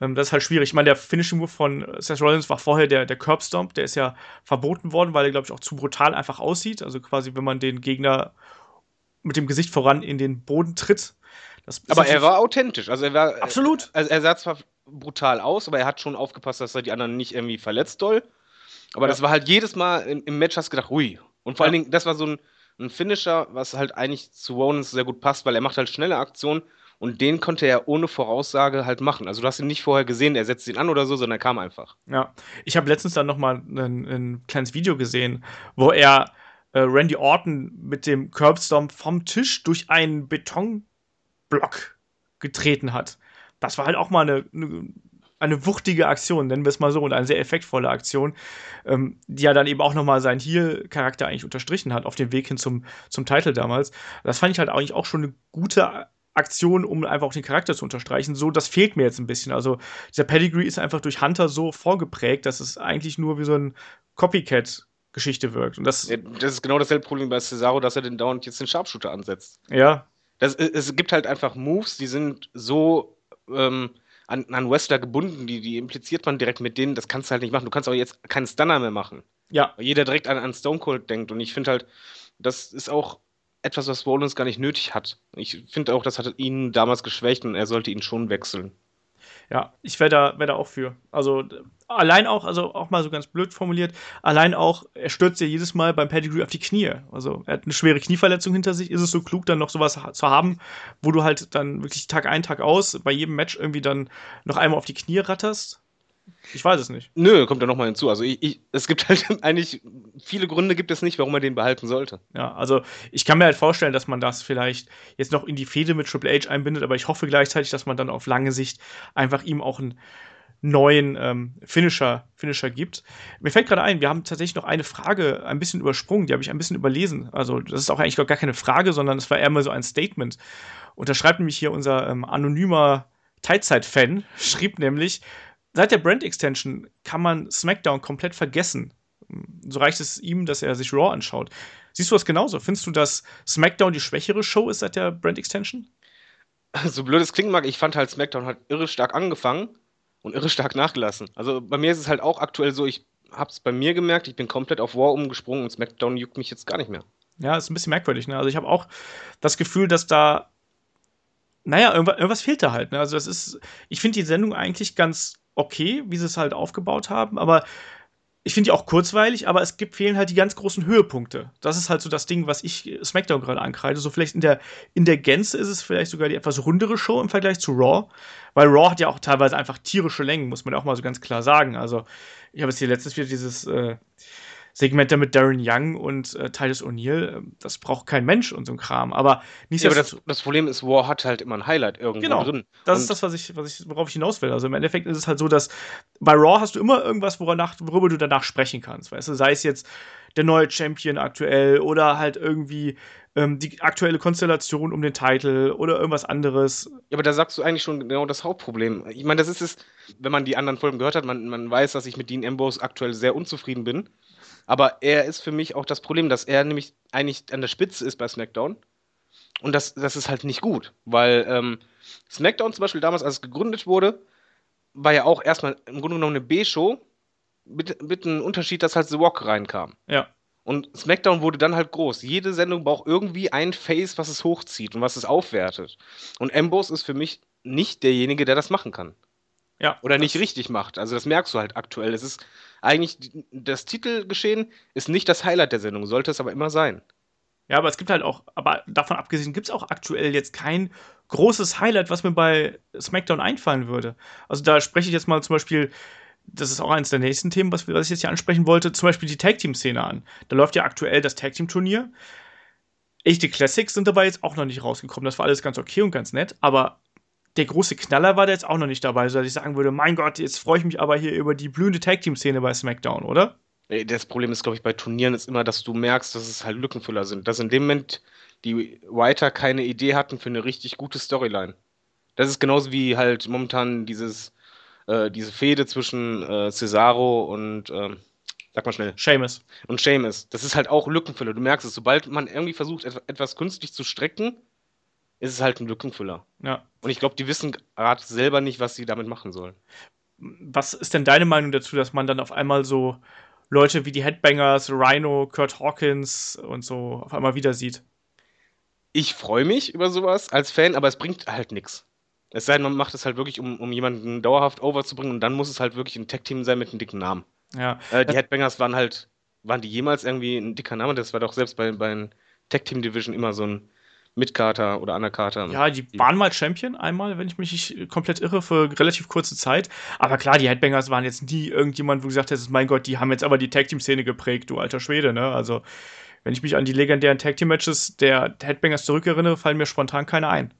Ähm, das ist halt schwierig. Ich meine, der Finishing Move von Seth Rollins war vorher der, der Curb Stomp. Der ist ja verboten worden, weil er, glaube ich, auch zu brutal einfach aussieht. Also quasi, wenn man den Gegner mit dem Gesicht voran in den Boden tritt. aber er war authentisch. Also er war. Absolut. Also er sah zwar brutal aus, aber er hat schon aufgepasst, dass er die anderen nicht irgendwie verletzt doll. Aber ja. das war halt jedes Mal im, im Match hast du gedacht, hui. Und vor ja. allen Dingen, das war so ein, ein Finisher, was halt eigentlich zu Rollins sehr gut passt, weil er macht halt schnelle Aktionen und den konnte er ohne Voraussage halt machen. Also du hast ihn nicht vorher gesehen, er setzt ihn an oder so, sondern er kam einfach. Ja, ich habe letztens dann noch mal ein, ein kleines Video gesehen, wo er äh, Randy Orton mit dem Curbstomp vom Tisch durch einen Betonblock getreten hat. Das war halt auch mal eine, eine, wuchtige Aktion, nennen wir es mal so, und eine sehr effektvolle Aktion, ähm, die ja dann eben auch nochmal seinen Heal-Charakter eigentlich unterstrichen hat, auf dem Weg hin zum, zum Titel damals. Das fand ich halt eigentlich auch schon eine gute Aktion, um einfach auch den Charakter zu unterstreichen. So, das fehlt mir jetzt ein bisschen. Also, dieser Pedigree ist einfach durch Hunter so vorgeprägt, dass es eigentlich nur wie so ein Copycat Geschichte wirkt. Und das, ja, das ist genau dasselbe Problem bei Cesaro, dass er den dauernd jetzt den Sharpshooter ansetzt. Ja. Das, es gibt halt einfach Moves, die sind so ähm, an, an Wrestler gebunden, die, die impliziert man direkt mit denen, das kannst du halt nicht machen. Du kannst auch jetzt keinen Stunner mehr machen. Ja. Weil jeder direkt an, an Stone Cold denkt. Und ich finde halt, das ist auch etwas, was Rollins gar nicht nötig hat. Ich finde auch, das hat ihn damals geschwächt und er sollte ihn schon wechseln. Ja, ich wäre da, wär da auch für. Also allein auch, also auch mal so ganz blöd formuliert, allein auch, er stürzt ja jedes Mal beim Pedigree auf die Knie. Also er hat eine schwere Knieverletzung hinter sich. Ist es so klug, dann noch sowas zu haben, wo du halt dann wirklich Tag ein, Tag aus bei jedem Match irgendwie dann noch einmal auf die Knie ratterst? Ich weiß es nicht. Nö, kommt da nochmal hinzu. Also ich, ich, es gibt halt eigentlich viele Gründe gibt es nicht, warum man den behalten sollte. Ja, also ich kann mir halt vorstellen, dass man das vielleicht jetzt noch in die Fehde mit Triple H einbindet, aber ich hoffe gleichzeitig, dass man dann auf lange Sicht einfach ihm auch einen neuen ähm, Finisher, Finisher gibt. Mir fällt gerade ein, wir haben tatsächlich noch eine Frage ein bisschen übersprungen, die habe ich ein bisschen überlesen. Also das ist auch eigentlich gar keine Frage, sondern es war eher mal so ein Statement. Und da schreibt nämlich hier unser ähm, anonymer Teilzeit-Fan, schrieb nämlich, Seit der Brand Extension kann man SmackDown komplett vergessen. So reicht es ihm, dass er sich Raw anschaut. Siehst du das genauso? Findest du, dass SmackDown die schwächere Show ist seit der Brand Extension? So blöd es klingen mag, ich fand halt SmackDown hat irre stark angefangen und irre stark nachgelassen. Also bei mir ist es halt auch aktuell so, ich hab's bei mir gemerkt, ich bin komplett auf Raw umgesprungen und SmackDown juckt mich jetzt gar nicht mehr. Ja, ist ein bisschen merkwürdig. Ne? Also ich habe auch das Gefühl, dass da, naja, irgendwas, irgendwas fehlt da halt. Ne? Also das ist, ich finde die Sendung eigentlich ganz okay, wie sie es halt aufgebaut haben, aber ich finde die auch kurzweilig, aber es gibt, fehlen halt die ganz großen Höhepunkte. Das ist halt so das Ding, was ich SmackDown gerade ankreide. So vielleicht in der, in der Gänze ist es vielleicht sogar die etwas rundere Show im Vergleich zu Raw, weil Raw hat ja auch teilweise einfach tierische Längen, muss man auch mal so ganz klar sagen. Also, ich habe jetzt hier letztes wieder dieses äh, Segmente mit Darren Young und äh, Titus O'Neill, ähm, das braucht kein Mensch und so ein Kram. Aber nicht ja, aber das, das, Problem ist, War hat halt immer ein Highlight irgendwo genau, drin. Das und ist das, was ich, was ich, worauf ich hinaus will. Also im Endeffekt ist es halt so, dass bei Raw hast du immer irgendwas, worüber, worüber du danach sprechen kannst. Weißt du, sei es jetzt der neue Champion aktuell oder halt irgendwie ähm, die aktuelle Konstellation um den Titel oder irgendwas anderes. Ja, aber da sagst du eigentlich schon genau das Hauptproblem. Ich meine, das ist es, wenn man die anderen Folgen gehört hat, man, man weiß, dass ich mit Dean Ambrose aktuell sehr unzufrieden bin. Aber er ist für mich auch das Problem, dass er nämlich eigentlich an der Spitze ist bei SmackDown. Und das, das ist halt nicht gut, weil ähm, SmackDown zum Beispiel damals, als es gegründet wurde, war ja auch erstmal im Grunde genommen eine B-Show mit, mit einem Unterschied, dass halt The Rock reinkam. Ja. Und SmackDown wurde dann halt groß. Jede Sendung braucht irgendwie ein Face, was es hochzieht und was es aufwertet. Und Ambrose ist für mich nicht derjenige, der das machen kann. Ja. Oder nicht richtig macht. Also das merkst du halt aktuell. Es ist eigentlich, das Titelgeschehen ist nicht das Highlight der Sendung, sollte es aber immer sein. Ja, aber es gibt halt auch, aber davon abgesehen gibt es auch aktuell jetzt kein großes Highlight, was mir bei SmackDown einfallen würde. Also da spreche ich jetzt mal zum Beispiel, das ist auch eines der nächsten Themen, was, was ich jetzt hier ansprechen wollte, zum Beispiel die Tag Team Szene an. Da läuft ja aktuell das Tag Team Turnier. Echte Classics sind dabei jetzt auch noch nicht rausgekommen. Das war alles ganz okay und ganz nett, aber der große Knaller war da jetzt auch noch nicht dabei, sodass ich sagen würde, mein Gott, jetzt freue ich mich aber hier über die blühende Tag-Team-Szene bei SmackDown, oder? Das Problem ist, glaube ich, bei Turnieren ist immer, dass du merkst, dass es halt Lückenfüller sind. Dass in dem Moment die Writer keine Idee hatten für eine richtig gute Storyline. Das ist genauso wie halt momentan dieses, äh, diese Fehde zwischen äh, Cesaro und, äh, sag mal schnell. Seamus. Und Seamus. Das ist halt auch Lückenfüller. Du merkst es, sobald man irgendwie versucht, etwas künstlich zu strecken, ist es halt ein Lückenfüller. Ja. Und ich glaube, die wissen gerade selber nicht, was sie damit machen sollen. Was ist denn deine Meinung dazu, dass man dann auf einmal so Leute wie die Headbangers, Rhino, Kurt Hawkins und so auf einmal wieder sieht? Ich freue mich über sowas als Fan, aber es bringt halt nichts. Es sei denn, man macht es halt wirklich, um, um jemanden dauerhaft overzubringen und dann muss es halt wirklich ein Tech-Team sein mit einem dicken Namen. Ja. Äh, die Headbangers waren halt, waren die jemals irgendwie ein dicker Name? Das war doch selbst bei, bei Tech-Team-Division immer so ein mit Kater oder Underkater. Ja, die waren mal Champion einmal, wenn ich mich nicht komplett irre, für relativ kurze Zeit. Aber klar, die Headbangers waren jetzt nie irgendjemand, wo gesagt hättest, mein Gott, die haben jetzt aber die Tag-Team-Szene geprägt, du alter Schwede, ne? Also Wenn ich mich an die legendären Tag Team Matches der Headbangers zurückerinnere, fallen mir spontan keine ein.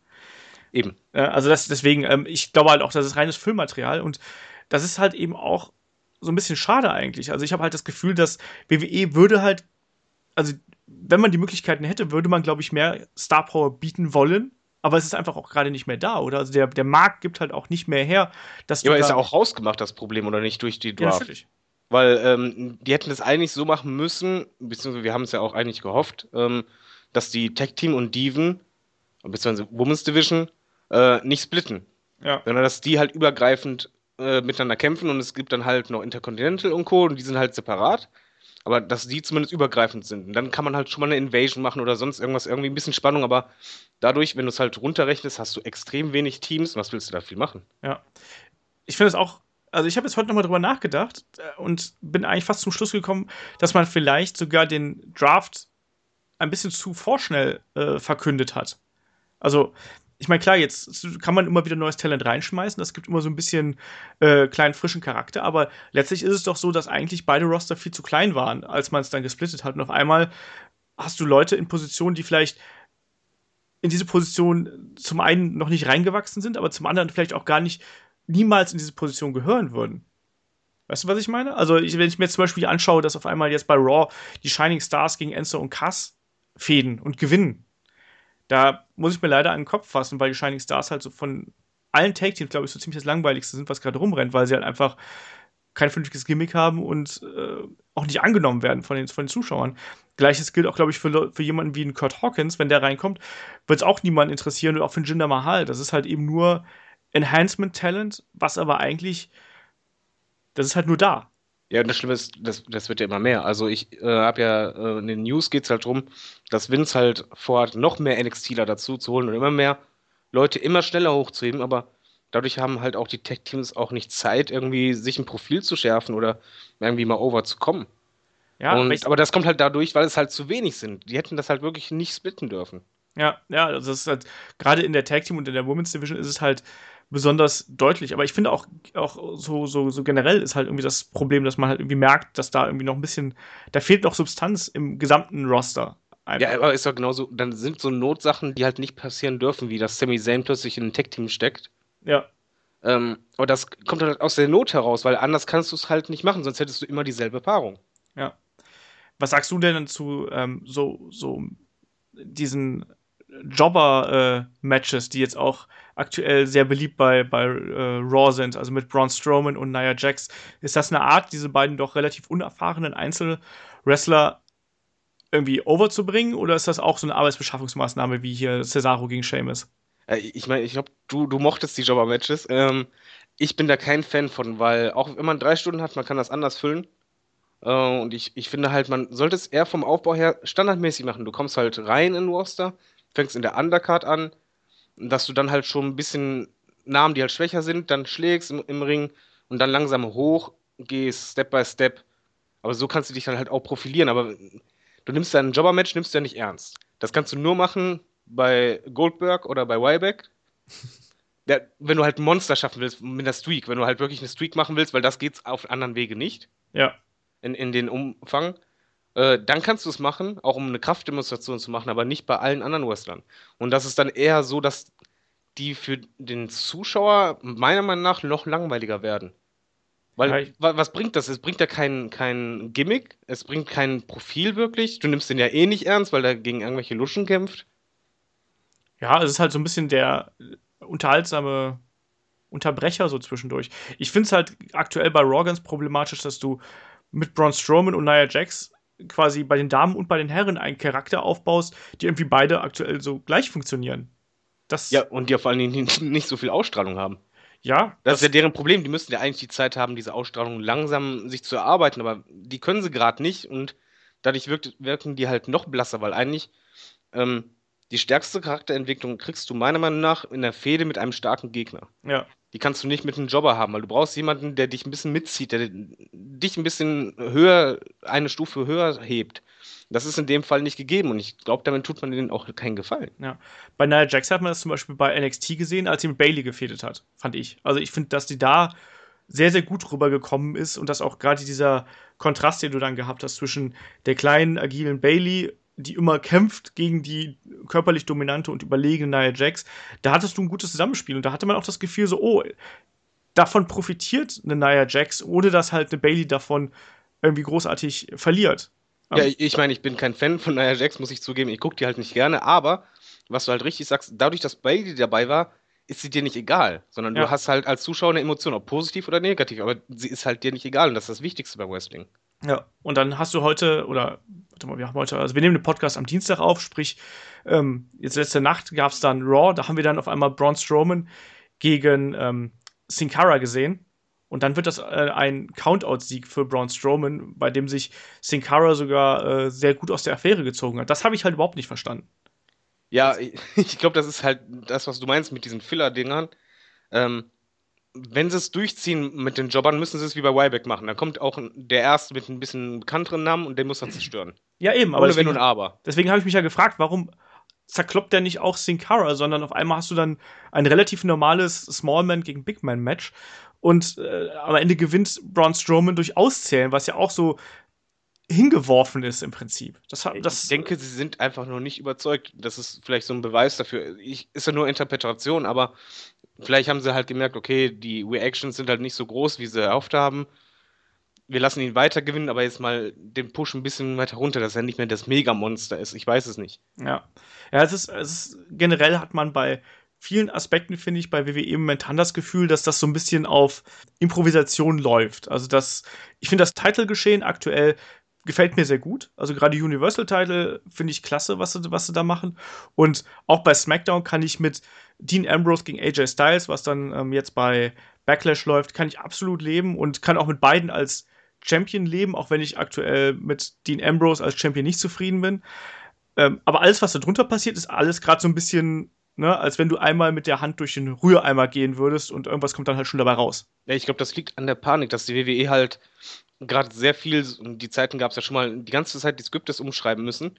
Eben. Äh, also das, deswegen, ähm, ich glaube halt auch, das ist reines Füllmaterial und das ist halt eben auch so ein bisschen schade eigentlich. Also ich habe halt das Gefühl, dass WWE würde halt, also wenn man die Möglichkeiten hätte, würde man, glaube ich, mehr Star Power bieten wollen. Aber es ist einfach auch gerade nicht mehr da, oder? Also der, der Markt gibt halt auch nicht mehr her, dass Ja, aber ist ja auch rausgemacht, das Problem, oder nicht, durch die Ja, Draft. natürlich. Weil ähm, die hätten es eigentlich so machen müssen, beziehungsweise wir haben es ja auch eigentlich gehofft, ähm, dass die Tag Team und Diven, beziehungsweise Women's Division, äh, nicht splitten. Ja. Sondern dass die halt übergreifend äh, miteinander kämpfen und es gibt dann halt noch Intercontinental und Co. und die sind halt separat. Aber dass die zumindest übergreifend sind. Und dann kann man halt schon mal eine Invasion machen oder sonst irgendwas, irgendwie ein bisschen Spannung, aber dadurch, wenn du es halt runterrechnest, hast du extrem wenig Teams. Was willst du da viel machen? Ja. Ich finde es auch, also ich habe jetzt heute nochmal drüber nachgedacht äh, und bin eigentlich fast zum Schluss gekommen, dass man vielleicht sogar den Draft ein bisschen zu vorschnell äh, verkündet hat. Also, ich meine, klar, jetzt kann man immer wieder neues Talent reinschmeißen, das gibt immer so ein bisschen äh, kleinen frischen Charakter, aber letztlich ist es doch so, dass eigentlich beide Roster viel zu klein waren, als man es dann gesplittet hat. Und auf einmal hast du Leute in Positionen, die vielleicht in diese Position zum einen noch nicht reingewachsen sind, aber zum anderen vielleicht auch gar nicht niemals in diese Position gehören würden. Weißt du, was ich meine? Also, ich, wenn ich mir zum Beispiel anschaue, dass auf einmal jetzt bei Raw die Shining Stars gegen Enzo und Cass fäden und gewinnen, da muss ich mir leider an den Kopf fassen, weil die Shining Stars halt so von allen Take-Teams, glaube ich, so ziemlich das langweiligste sind, was gerade rumrennt, weil sie halt einfach kein vernünftiges Gimmick haben und äh, auch nicht angenommen werden von den, von den Zuschauern. Gleiches gilt auch, glaube ich, für, für jemanden wie einen Kurt Hawkins, wenn der reinkommt, wird es auch niemanden interessieren und auch für einen Jinder Mahal. Das ist halt eben nur Enhancement-Talent, was aber eigentlich, das ist halt nur da. Ja, und das Schlimme ist, das, das wird ja immer mehr. Also ich äh, habe ja, äh, in den News geht es halt drum, dass Vince halt vorhat, noch mehr NXTler dazu zu holen und immer mehr Leute immer schneller hochzuheben, aber dadurch haben halt auch die Tech-Teams auch nicht Zeit, irgendwie sich ein Profil zu schärfen oder irgendwie mal over zu kommen. Ja, aber und, aber das kommt halt dadurch, weil es halt zu wenig sind. Die hätten das halt wirklich nicht splitten dürfen. Ja, ja, also das ist halt, gerade in der Tag Team und in der Women's Division ist es halt besonders deutlich. Aber ich finde auch, auch so, so, so generell ist halt irgendwie das Problem, dass man halt irgendwie merkt, dass da irgendwie noch ein bisschen, da fehlt noch Substanz im gesamten Roster. Einfach. Ja, aber ist doch genauso, dann sind so Notsachen, die halt nicht passieren dürfen, wie dass Sami Zayn plötzlich in ein Tech-Team steckt. ja. Ähm, aber das kommt halt aus der Not heraus, weil anders kannst du es halt nicht machen, sonst hättest du immer dieselbe Paarung. Ja. Was sagst du denn zu ähm, so, so diesen Jobber-Matches, die jetzt auch aktuell sehr beliebt bei, bei äh, Raw sind, also mit Braun Strowman und Nia Jax? Ist das eine Art, diese beiden doch relativ unerfahrenen Einzelwrestler irgendwie overzubringen oder ist das auch so eine Arbeitsbeschaffungsmaßnahme wie hier Cesaro gegen Sheamus? Äh, ich meine, ich glaube, du, du mochtest die Jobber-Matches. Ähm, ich bin da kein Fan von, weil auch wenn man drei Stunden hat, man kann das anders füllen. Äh, und ich, ich finde halt, man sollte es eher vom Aufbau her standardmäßig machen. Du kommst halt rein in Roster, fängst in der Undercard an, dass du dann halt schon ein bisschen Namen, die halt schwächer sind, dann schlägst im, im Ring und dann langsam hoch gehst, Step by Step. Aber so kannst du dich dann halt auch profilieren. Aber du nimmst dein Jobber-Match, nimmst du ja nicht ernst. Das kannst du nur machen bei Goldberg oder bei Ryback. Der, wenn du halt ein Monster schaffen willst mit einer Streak, wenn du halt wirklich eine Streak machen willst, weil das geht's auf anderen Wege nicht, Ja. in, in den Umfang, äh, dann kannst du es machen, auch um eine Kraftdemonstration zu machen, aber nicht bei allen anderen Wrestlern. Und das ist dann eher so, dass die für den Zuschauer meiner Meinung nach noch langweiliger werden. Weil, Ja, was bringt das? Es bringt ja kein, kein Gimmick, es bringt kein Profil wirklich. Du nimmst den ja eh nicht ernst, weil er gegen irgendwelche Luschen kämpft. Ja, es ist halt so ein bisschen der unterhaltsame Unterbrecher so zwischendurch. Ich finde es halt aktuell bei Raw ganz problematisch, dass du mit Braun Strowman und Nia Jax quasi bei den Damen und bei den Herren einen Charakter aufbaust, die irgendwie beide aktuell so gleich funktionieren. Das, Ja, und die vor allen Dingen nicht- so viel Ausstrahlung haben. ja, Das ist ja deren Problem. Die müssten ja eigentlich die Zeit haben, diese Ausstrahlung langsam sich zu erarbeiten, aber die können sie gerade nicht und dadurch wirkt, wirken die halt noch blasser, weil eigentlich ähm, die stärkste Charakterentwicklung kriegst du meiner Meinung nach in der Fehde mit einem starken Gegner. ja, Die kannst du nicht mit einem Jobber haben, weil du brauchst jemanden, der dich ein bisschen mitzieht, der dich ein bisschen höher, eine Stufe höher hebt. Das ist in dem Fall nicht gegeben und ich glaube, damit tut man denen auch keinen Gefallen. ja. Bei Nia Jax hat man das zum Beispiel bei NXT gesehen, als sie mit Bailey gefädet hat, fand ich. Also ich finde, dass die da sehr, sehr gut rübergekommen ist und dass auch gerade dieser Kontrast, den du dann gehabt hast zwischen der kleinen, agilen Bailey, die immer kämpft gegen die körperlich dominante und überlegene Nia Jax, da hattest du ein gutes Zusammenspiel und da hatte man auch das Gefühl so, oh, davon profitiert eine Nia Jax, ohne dass halt eine Bailey davon irgendwie großartig verliert. Ja, ich meine, ich bin kein Fan von Nia Jax, muss ich zugeben. Ich gucke die halt nicht gerne, aber was du halt richtig sagst, dadurch, dass Bailey dabei war, ist sie dir nicht egal, sondern ja. du hast halt als Zuschauer eine Emotion, ob positiv oder negativ, aber sie ist halt dir nicht egal und das ist das Wichtigste bei Wrestling. Ja, und dann hast du heute, oder warte mal, wir haben heute, also wir nehmen den Podcast am Dienstag auf, sprich, ähm, jetzt letzte Nacht gab es dann Raw, da haben wir dann auf einmal Braun Strowman gegen ähm, Sin Cara gesehen. Und dann wird das äh, ein Countout-Sieg für Braun Strowman, bei dem sich Sin Cara sogar äh, sehr gut aus der Affäre gezogen hat. Das habe ich halt überhaupt nicht verstanden. Ja, ich glaube, das ist halt das, was du meinst mit diesen Filler-Dingern. Ähm, wenn sie es durchziehen mit den Jobbern, müssen sie es wie bei Wyback machen. Dann kommt auch der Erste mit ein bisschen bekannteren Namen und den muss dann zerstören. Ja, eben. Aber Ohne deswegen, Wenn und Aber. Deswegen habe ich mich ja gefragt, warum zerkloppt der nicht auch Sin Cara, sondern auf einmal hast du dann ein relativ normales Smallman gegen Big Man Match und äh, am Ende gewinnt Braun Strowman durch Auszählen, was ja auch so hingeworfen ist im Prinzip. Das, das ich denke, sie sind einfach noch nicht überzeugt. Das ist vielleicht so ein Beweis dafür. Ich, ist ja nur Interpretation, aber vielleicht haben sie halt gemerkt, okay, die Reactions sind halt nicht so groß, wie sie erhofft haben. Wir lassen ihn weiter gewinnen, aber jetzt mal den Push ein bisschen weiter runter, dass er nicht mehr das Megamonster ist. Ich weiß es nicht. Ja. Ja, es ist, es ist generell hat man bei vielen Aspekten, finde ich, bei WWE momentan das Gefühl, dass das so ein bisschen auf Improvisation läuft. Also, das, ich finde das Title-Geschehen aktuell gefällt mir sehr gut. Also gerade Universal Title finde ich klasse, was sie, was sie da machen. Und auch bei SmackDown kann ich mit Dean Ambrose gegen AJ Styles, was dann ähm, jetzt bei Backlash läuft, kann ich absolut leben und kann auch mit beiden als Champion leben, auch wenn ich aktuell mit Dean Ambrose als Champion nicht zufrieden bin. Ähm, aber alles, was da drunter passiert, ist alles gerade so ein bisschen, ne, als wenn du einmal mit der Hand durch den Rühreimer gehen würdest und irgendwas kommt dann halt schon dabei raus. Ja, ich glaube, das liegt an der Panik, dass die WWE halt gerade sehr viel, und die Zeiten gab es ja schon mal, die ganze Zeit die Skriptes umschreiben müssen.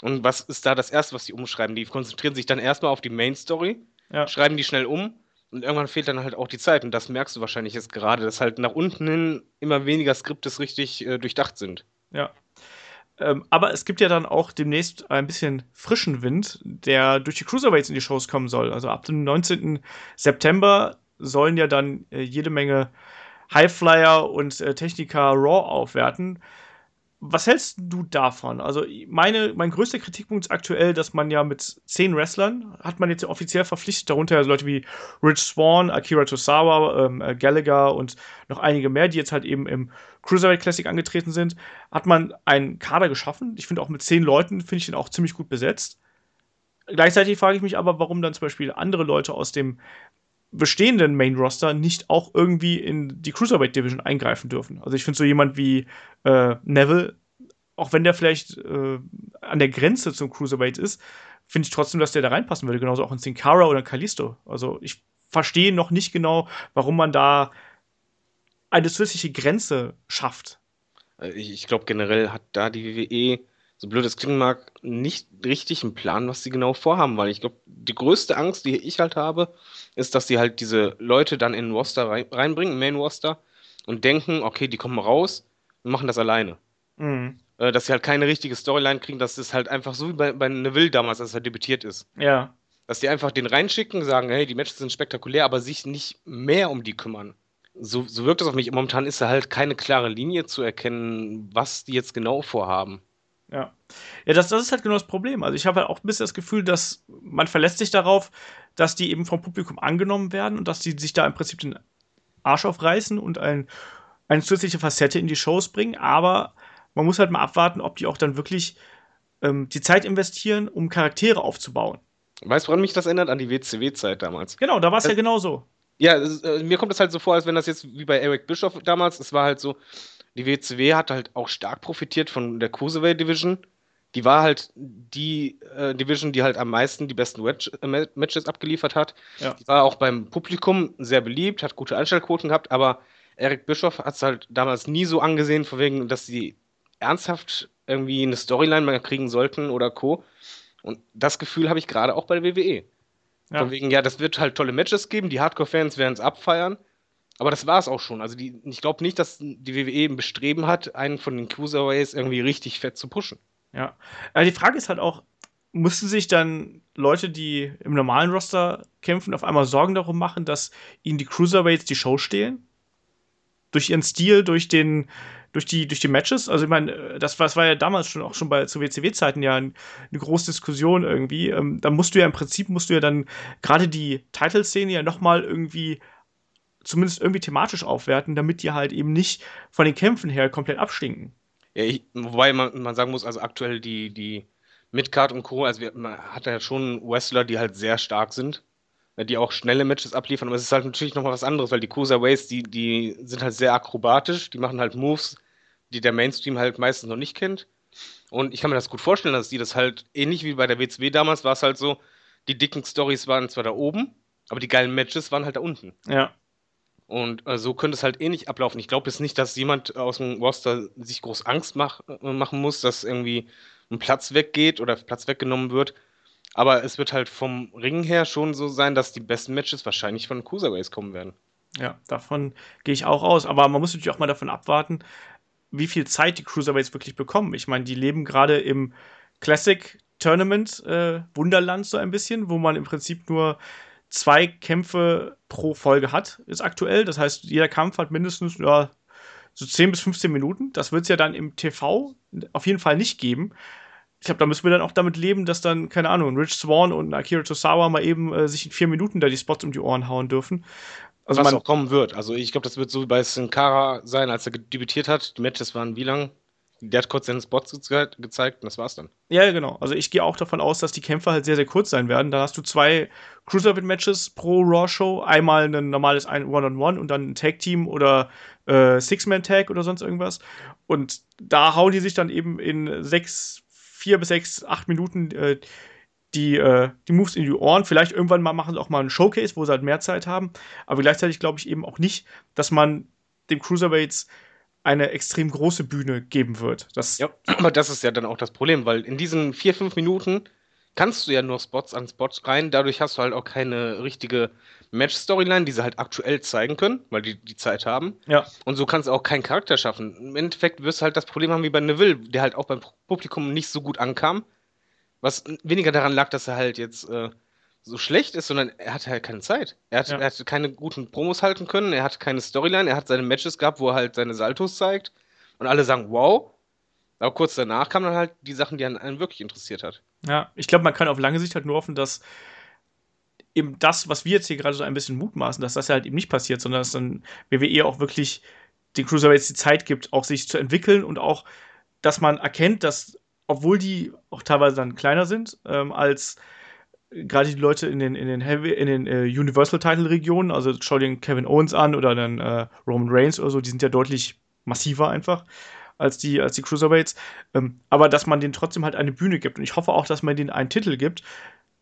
Und was ist da das Erste, was die umschreiben? Die konzentrieren sich dann erstmal auf die Main Story, ja. schreiben die schnell um und irgendwann fehlt dann halt auch die Zeit. Und das merkst du wahrscheinlich jetzt gerade, dass halt nach unten hin immer weniger Skriptes richtig äh, durchdacht sind. Ja. Ähm, aber es gibt ja dann auch demnächst ein bisschen frischen Wind, der durch die Cruiserweights in die Shows kommen soll. Also ab dem 19. September sollen ja dann äh, jede Menge Highflyer und äh, Techniker Raw aufwerten. Was hältst du davon? Also, meine, mein größter Kritikpunkt ist aktuell, dass man ja mit zehn Wrestlern hat man jetzt offiziell verpflichtet, darunter Leute wie Rich Swan, Akira Tosawa, ähm, äh, Gallagher und noch einige mehr, die jetzt halt eben im Cruiserweight Classic angetreten sind, hat man einen Kader geschaffen. Ich finde auch mit zehn Leuten finde ich den auch ziemlich gut besetzt. Gleichzeitig frage ich mich aber, warum dann zum Beispiel andere Leute aus dem bestehenden Main Roster nicht auch irgendwie in die Cruiserweight Division eingreifen dürfen. Also ich finde so jemand wie äh, Neville, auch wenn der vielleicht äh, an der Grenze zum Cruiserweight ist, finde ich trotzdem, dass der da reinpassen würde. Genauso auch in Sin Cara oder Kalisto. Also ich verstehe noch nicht genau, warum man da eine zusätzliche Grenze schafft. Äh, ich glaube, generell hat da die WWE so blöd es klingen mag, nicht richtig einen Plan, was sie genau vorhaben, weil ich glaube, die größte Angst, die ich halt habe, ist, dass sie halt diese Leute dann in den Roster rein, reinbringen, Main Roster, und denken, okay, die kommen raus und machen das alleine. Mhm. Äh, dass sie halt keine richtige Storyline kriegen, dass es halt einfach so wie bei, bei Neville damals, als er debütiert ist. Ja. Dass die einfach den reinschicken, sagen, hey, die Matches sind spektakulär, aber sich nicht mehr um die kümmern. So, so wirkt das auf mich. Momentan ist da halt keine klare Linie zu erkennen, was die jetzt genau vorhaben. Ja. Ja, das, das ist halt genau das Problem. Also ich habe halt auch ein bisschen das Gefühl, dass man verlässt sich darauf, dass die eben vom Publikum angenommen werden und dass die sich da im Prinzip den Arsch aufreißen und ein, eine zusätzliche Facette in die Shows bringen. Aber man muss halt mal abwarten, ob die auch dann wirklich ähm, die Zeit investieren, um Charaktere aufzubauen. Weißt du, woran mich das erinnert? An die WCW-Zeit damals. Genau, da war es ja genau so. Ja, ist, äh, mir kommt das halt so vor, als wenn das jetzt wie bei Eric Bischoff damals, es war halt so, die WCW hat halt auch stark profitiert von der Cruiserweight Division. Die war halt die äh, Division, die halt am meisten die besten Wedge äh, Matches abgeliefert hat. Ja. Die war auch beim Publikum sehr beliebt, hat gute Einstellquoten gehabt, aber Eric Bischoff hat es halt damals nie so angesehen, von wegen, dass sie ernsthaft irgendwie eine Storyline mal kriegen sollten oder Co. Und das Gefühl habe ich gerade auch bei der WWE. Ja. Von wegen, ja, das wird halt tolle Matches geben, die Hardcore-Fans werden es abfeiern, Aber das war es auch schon. Also die, ich glaube nicht, dass die WWE ein Bestreben hat, einen von den Cruiserweights irgendwie richtig fett zu pushen. Ja. Aber die Frage ist halt auch, mussten sich dann Leute, die im normalen Roster kämpfen, auf einmal Sorgen darum machen, dass ihnen die Cruiserweights die Show stehlen? Durch ihren Stil, durch den, durch die, durch die Matches. Also ich meine, das, das war ja damals schon auch schon bei zu WCW-Zeiten ja eine große Diskussion irgendwie. Ähm, da musst du ja im Prinzip musst du ja dann gerade die Title-Szene ja nochmal irgendwie zumindest irgendwie thematisch aufwerten, damit die halt eben nicht von den Kämpfen her komplett abstinken. Ja, ich, wobei man, man sagen muss, also aktuell die, die Midcard und Co., also wir, man hat ja schon Wrestler, die halt sehr stark sind, die auch schnelle Matches abliefern, aber es ist halt natürlich nochmal was anderes, weil die Cruiserweights, die, die sind halt sehr akrobatisch, die machen halt Moves, die der Mainstream halt meistens noch nicht kennt. Und ich kann mir das gut vorstellen, dass die das halt, ähnlich wie bei der WCW damals, war es halt so, die dicken Stories waren zwar da oben, aber die geilen Matches waren halt da unten. Ja. Und äh, so könnte es halt ähnlich ablaufen. Ich glaube jetzt nicht, dass jemand aus dem Roster sich groß Angst mach, äh, machen muss, dass irgendwie ein Platz weggeht oder Platz weggenommen wird. Aber es wird halt vom Ring her schon so sein, dass die besten Matches wahrscheinlich von Cruiserweights kommen werden. Ja, davon gehe ich auch aus. Aber man muss natürlich auch mal davon abwarten, wie viel Zeit die Cruiserweights wirklich bekommen. Ich meine, die leben gerade im Classic Tournament äh, Wunderland so ein bisschen, wo man im Prinzip nur zwei Kämpfe pro Folge hat, ist aktuell. Das heißt, jeder Kampf hat mindestens ja, so 10 bis 15 Minuten. Das wird es ja dann im TV auf jeden Fall nicht geben. Ich glaube, da müssen wir dann auch damit leben, dass dann, keine Ahnung, Rich Swan und Akira Tosawa mal eben äh, sich in vier Minuten da die Spots um die Ohren hauen dürfen. Also Was man, auch kommen wird. Also ich glaube, das wird so bei Sin Cara sein, als er debütiert hat. Die Matches waren wie lang? Der hat kurz seinen Spots ge gezeigt und das war's dann. Ja, genau. Also ich gehe auch davon aus, dass die Kämpfe halt sehr, sehr kurz sein werden. Da hast du zwei Cruiserweight-Matches pro Raw-Show. Einmal ein normales One-on-One -on -One und dann ein Tag-Team oder äh, Six-Man-Tag oder sonst irgendwas. Und da hauen die sich dann eben in sechs, vier bis sechs, acht Minuten äh, die, äh, die Moves in die Ohren. Vielleicht irgendwann mal machen sie auch mal einen Showcase, wo sie halt mehr Zeit haben. Aber gleichzeitig glaube ich eben auch nicht, dass man dem Cruiserweights eine extrem große Bühne geben wird. Das ja, aber das ist ja dann auch das Problem, weil in diesen vier, fünf Minuten kannst du ja nur Spots an Spots rein. Dadurch hast du halt auch keine richtige Match-Storyline, die sie halt aktuell zeigen können, weil die die Zeit haben. Ja. Und so kannst du auch keinen Charakter schaffen. Im Endeffekt wirst du halt das Problem haben wie bei Neville, der halt auch beim Publikum nicht so gut ankam. Was weniger daran lag, dass er halt jetzt äh, so schlecht ist, sondern er hatte halt keine Zeit. Er hatte, ja. er hatte keine guten Promos halten können, er hat keine Storyline, er hat seine Matches gehabt, wo er halt seine Saltos zeigt und alle sagen, wow. Aber kurz danach kamen dann halt die Sachen, die einen wirklich interessiert hat. Ja, ich glaube, man kann auf lange Sicht halt nur hoffen, dass eben das, was wir jetzt hier gerade so ein bisschen mutmaßen, dass das halt eben nicht passiert, sondern dass dann WWE auch wirklich den Cruiserweights die Zeit gibt, auch sich zu entwickeln und auch, dass man erkennt, dass, obwohl die auch teilweise dann kleiner sind, ähm, als gerade die Leute in den, in den, Heavy, in den äh, Universal-Title-Regionen, also schau dir Kevin Owens an oder dann äh, Roman Reigns oder so, die sind ja deutlich massiver einfach als die, als die Cruiserweights. Ähm, aber dass man denen trotzdem halt eine Bühne gibt. Und ich hoffe auch, dass man denen einen Titel gibt,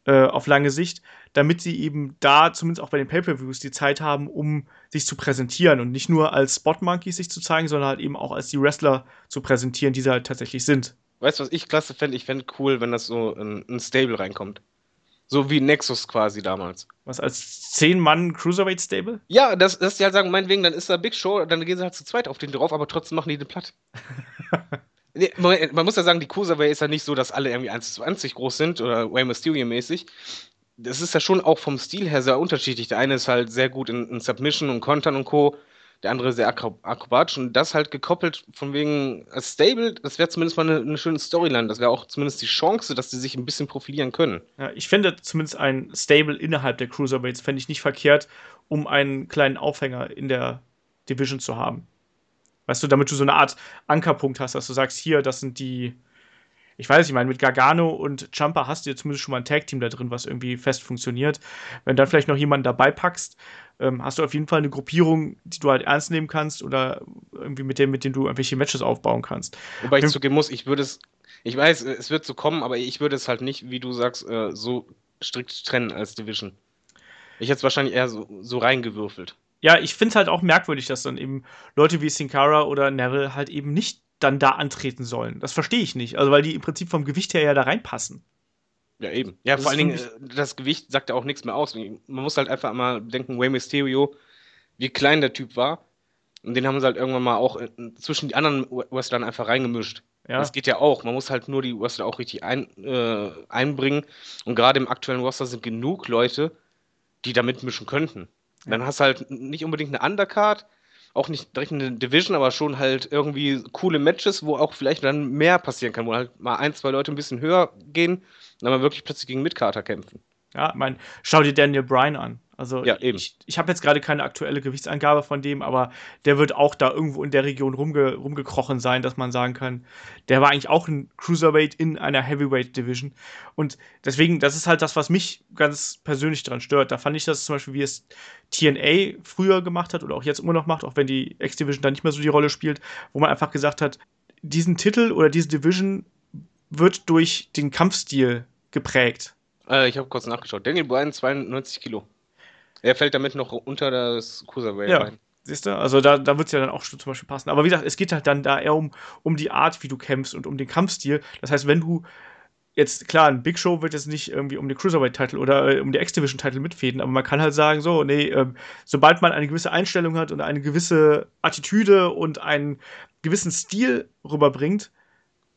äh, auf lange Sicht, damit sie eben da, zumindest auch bei den Pay-Per-Views, die Zeit haben, um sich zu präsentieren und nicht nur als Spot-Monkeys sich zu zeigen, sondern halt eben auch als die Wrestler zu präsentieren, die sie halt tatsächlich sind. Weißt du, was ich klasse fände? Ich fände cool, wenn das so in ein Stable reinkommt. So wie Nexus quasi damals. Was, als 10-Mann Cruiserweight-Stable? Ja, das, dass die halt sagen, meinetwegen, dann ist da Big Show, dann gehen sie halt zu zweit auf den drauf, aber trotzdem machen die den platt. nee, man, man, muss ja sagen, die Cruiserweight ist ja nicht so, dass alle irgendwie 1,20 groß sind oder Way Mysterio-mäßig. Das ist ja schon auch vom Stil her sehr unterschiedlich. Der eine ist halt sehr gut in, in Submission und Kontern und Co der andere sehr akrobatisch und das halt gekoppelt von wegen als Stable, das wäre zumindest mal eine, eine, schöne Storyline. Das wäre auch zumindest die Chance, dass sie sich ein bisschen profilieren können. Ja, ich finde zumindest ein Stable innerhalb der Cruiserweights fände ich nicht verkehrt, um einen kleinen Aufhänger in der Division zu haben. Weißt du, damit du so eine Art Ankerpunkt hast, dass du sagst, hier, das sind die, ich weiß nicht, ich meine, mit Gargano und Jumper hast du ja zumindest schon mal ein Tag-Team da drin, was irgendwie fest funktioniert. Wenn dann vielleicht noch jemanden dabei packst, ähm, hast du auf jeden Fall eine Gruppierung, die du halt ernst nehmen kannst oder irgendwie mit dem, mit dem du irgendwelche Matches aufbauen kannst. Wobei ich zugeben muss, ich würde es, ich weiß, es wird so kommen, aber ich würde es halt nicht, wie du sagst, äh, so strikt trennen als Division. Ich hätte es wahrscheinlich eher so, so reingewürfelt. Ja, ich finde es halt auch merkwürdig, dass dann eben Leute wie Sin Cara oder Neville halt eben nicht dann da antreten sollen. Das verstehe ich nicht. Also, weil die im Prinzip vom Gewicht her ja da reinpassen. Ja, eben. Ja, das vor allen Dingen, das Gewicht sagt ja auch nichts mehr aus. Man muss halt einfach mal denken, Way Mysterio wie klein der Typ war. Und den haben sie halt irgendwann mal auch zwischen die anderen Wrestlern einfach reingemischt. Ja. Das geht ja auch. Man muss halt nur die Wrestler auch richtig ein, äh, einbringen. Und gerade im aktuellen Roster sind genug Leute, die da mitmischen könnten. Ja. Dann hast du halt nicht unbedingt eine Undercard, auch nicht direkt eine Division, aber schon halt irgendwie coole Matches, wo auch vielleicht dann mehr passieren kann, wo halt mal ein, zwei Leute ein bisschen höher gehen und dann mal wirklich plötzlich gegen Midcarter kämpfen. Ja, ich meine, schau dir Daniel Bryan an. Also ja, ich, ich habe jetzt gerade keine aktuelle Gewichtsangabe von dem, aber der wird auch da irgendwo in der Region rumge, rumgekrochen sein, dass man sagen kann, der war eigentlich auch ein Cruiserweight in einer Heavyweight Division. Und deswegen, das ist halt das, was mich ganz persönlich daran stört. Da fand ich das zum Beispiel, wie es TNA früher gemacht hat oder auch jetzt immer noch macht, auch wenn die X-Division da nicht mehr so die Rolle spielt, wo man einfach gesagt hat, diesen Titel oder diese Division wird durch den Kampfstil geprägt. Äh, ich habe kurz nachgeschaut. Daniel Bryan 92 Kilo. Er fällt damit noch unter das Cruiserweight ja. rein. Siehst du? Also da, da wird es ja dann auch zum Beispiel passen. Aber wie gesagt, es geht halt dann da eher um, um die Art, wie du kämpfst und um den Kampfstil. Das heißt, wenn du jetzt, klar, ein Big Show wird jetzt nicht irgendwie um den Cruiserweight-Titel oder äh, um die X-Division-Titel mitfäden, aber man kann halt sagen, so, nee, äh, sobald man eine gewisse Einstellung hat und eine gewisse Attitüde und einen gewissen Stil rüberbringt,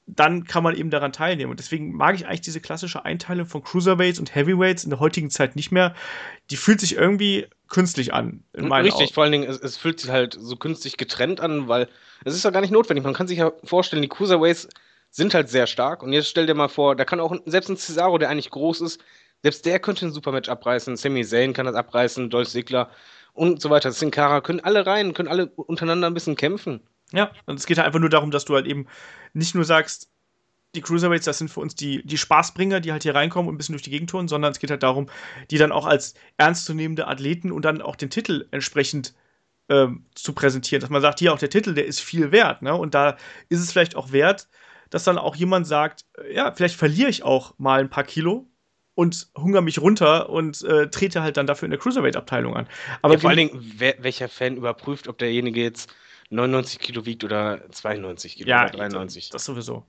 dann kann man eben daran teilnehmen. Und deswegen mag ich eigentlich diese klassische Einteilung von Cruiserweights und Heavyweights in der heutigen Zeit nicht mehr. Die fühlt sich irgendwie künstlich an. Richtig, Augen. vor allen Dingen, es, es, fühlt sich halt so künstlich getrennt an, weil es ist ja gar nicht notwendig. Man kann sich ja vorstellen, die Cruiserweights sind halt sehr stark. Und jetzt stell dir mal vor, da kann auch selbst ein Cesaro, der eigentlich groß ist, selbst der könnte ein Supermatch abreißen. Sami Zayn kann das abreißen, Dolph Ziggler und so weiter. Sin Cara können alle rein, können alle untereinander ein bisschen kämpfen. Ja, und es geht halt einfach nur darum, dass du halt eben nicht nur sagst, die Cruiserweights, das sind für uns die, die Spaßbringer, die halt hier reinkommen und ein bisschen durch die Gegend tun, sondern es geht halt darum, die dann auch als ernstzunehmende Athleten und dann auch den Titel entsprechend ähm, zu präsentieren. Dass man sagt, hier auch der Titel, der ist viel wert. Ne? Und da ist es vielleicht auch wert, dass dann auch jemand sagt, äh, ja, vielleicht verliere ich auch mal ein paar Kilo und hungere mich runter und äh, trete halt dann dafür in der Cruiserweight-Abteilung an. Aber ja, vor allen Dingen, welcher Fan überprüft, ob derjenige jetzt 99 Kilo wiegt oder 92 Kilo ja, oder 93. Das sowieso.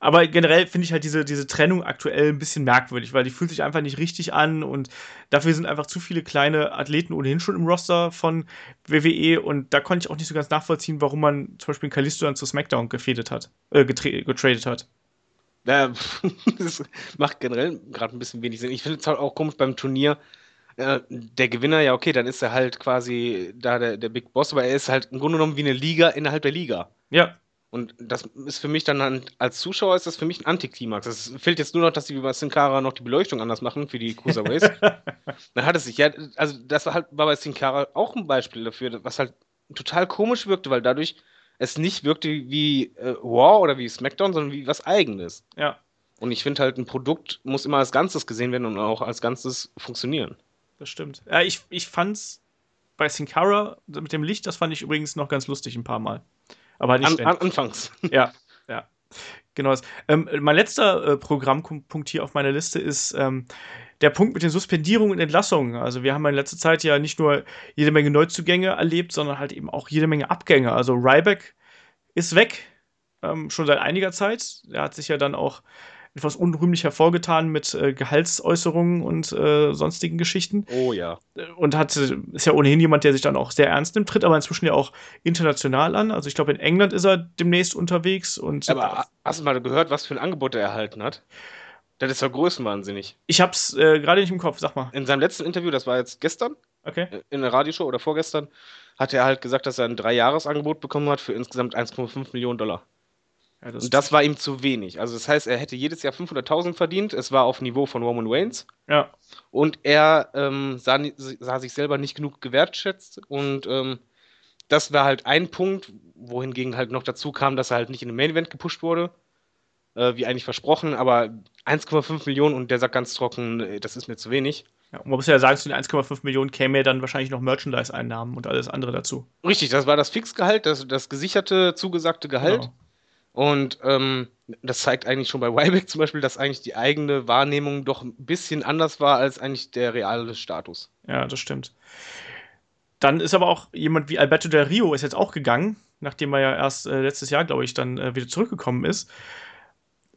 Aber generell finde ich halt diese, diese Trennung aktuell ein bisschen merkwürdig, weil die fühlt sich einfach nicht richtig an und dafür sind einfach zu viele kleine Athleten ohnehin schon im Roster von WWE und da konnte ich auch nicht so ganz nachvollziehen, warum man zum Beispiel Kalisto dann zu SmackDown gefädet hat, äh, getradet hat. Ja, das macht generell gerade ein bisschen wenig Sinn. Ich finde es halt auch komisch beim Turnier, äh, der Gewinner, ja, okay, dann ist er halt quasi da der, der Big Boss, aber er ist halt im Grunde genommen wie eine Liga innerhalb der Liga. Ja. Und das ist für mich dann als Zuschauer ist das für mich ein Antiklimax. Es fehlt jetzt nur noch, dass die bei Sin Cara noch die Beleuchtung anders machen für die Cruiserweights. dann hat es sich ja, also das war halt war bei Sin Cara auch ein Beispiel dafür, was halt total komisch wirkte, weil dadurch es nicht wirkte wie äh, Raw oder wie SmackDown, sondern wie was Eigenes. Ja. Und ich finde halt, ein Produkt muss immer als Ganzes gesehen werden und auch als Ganzes funktionieren das stimmt. Ja, ich, ich fand's bei Sin Cara mit dem Licht, das fand ich übrigens noch ganz lustig ein paar Mal. Aber nicht an, an, anfangs. Ja, ja. Genau. Ähm, mein letzter äh, Programmpunkt hier auf meiner Liste ist ähm, der Punkt mit den Suspendierungen und Entlassungen. Also wir haben in letzter Zeit ja nicht nur jede Menge Neuzugänge erlebt, sondern halt eben auch jede Menge Abgänge. Also Ryback ist weg, ähm, schon seit einiger Zeit. Er hat sich ja dann auch etwas unrühmlich hervorgetan mit äh, Gehaltsäußerungen und äh, sonstigen Geschichten. Oh ja. Und hat, ist ja ohnehin jemand, der sich dann auch sehr ernst nimmt, tritt aber inzwischen ja auch international an. Also ich glaube, in England ist er demnächst unterwegs. Und aber hast du mal gehört, was für ein Angebot er erhalten hat? Das ist ja größenwahnsinnig. Ich hab's äh, gerade nicht im Kopf, sag mal. In seinem letzten Interview, das war jetzt gestern, okay. Äh, in der Radioshow oder vorgestern, hat er halt gesagt, dass er ein Dreijahresangebot bekommen hat für insgesamt 1,5 Millionen Dollar. Ja, das und das war ihm zu wenig. Also das heißt, er hätte jedes Jahr 500.000 verdient. Es war auf Niveau von Roman Reigns. Ja. Und er ähm, sah, sah, sich selber nicht genug gewertschätzt. Und ähm, das war halt ein Punkt, wohingegen halt noch dazu kam, dass er halt nicht in den Main Event gepusht wurde, äh, wie eigentlich versprochen. Aber 1,5 Millionen und der sagt ganz trocken, äh, das ist mir zu wenig. Ja, und man muss ja sagen, zu den 1,5 Millionen käme ja dann wahrscheinlich noch Merchandise-Einnahmen und alles andere dazu. Richtig, das war das Fixgehalt, das, das gesicherte, zugesagte Gehalt. Genau. Und ähm, das zeigt eigentlich schon bei Wyback zum Beispiel, dass eigentlich die eigene Wahrnehmung doch ein bisschen anders war als eigentlich der reale Status. Ja, das stimmt. Dann ist aber auch jemand wie Alberto Del Rio ist jetzt auch gegangen, nachdem er ja erst äh, letztes Jahr, glaube ich, dann äh, wieder zurückgekommen ist.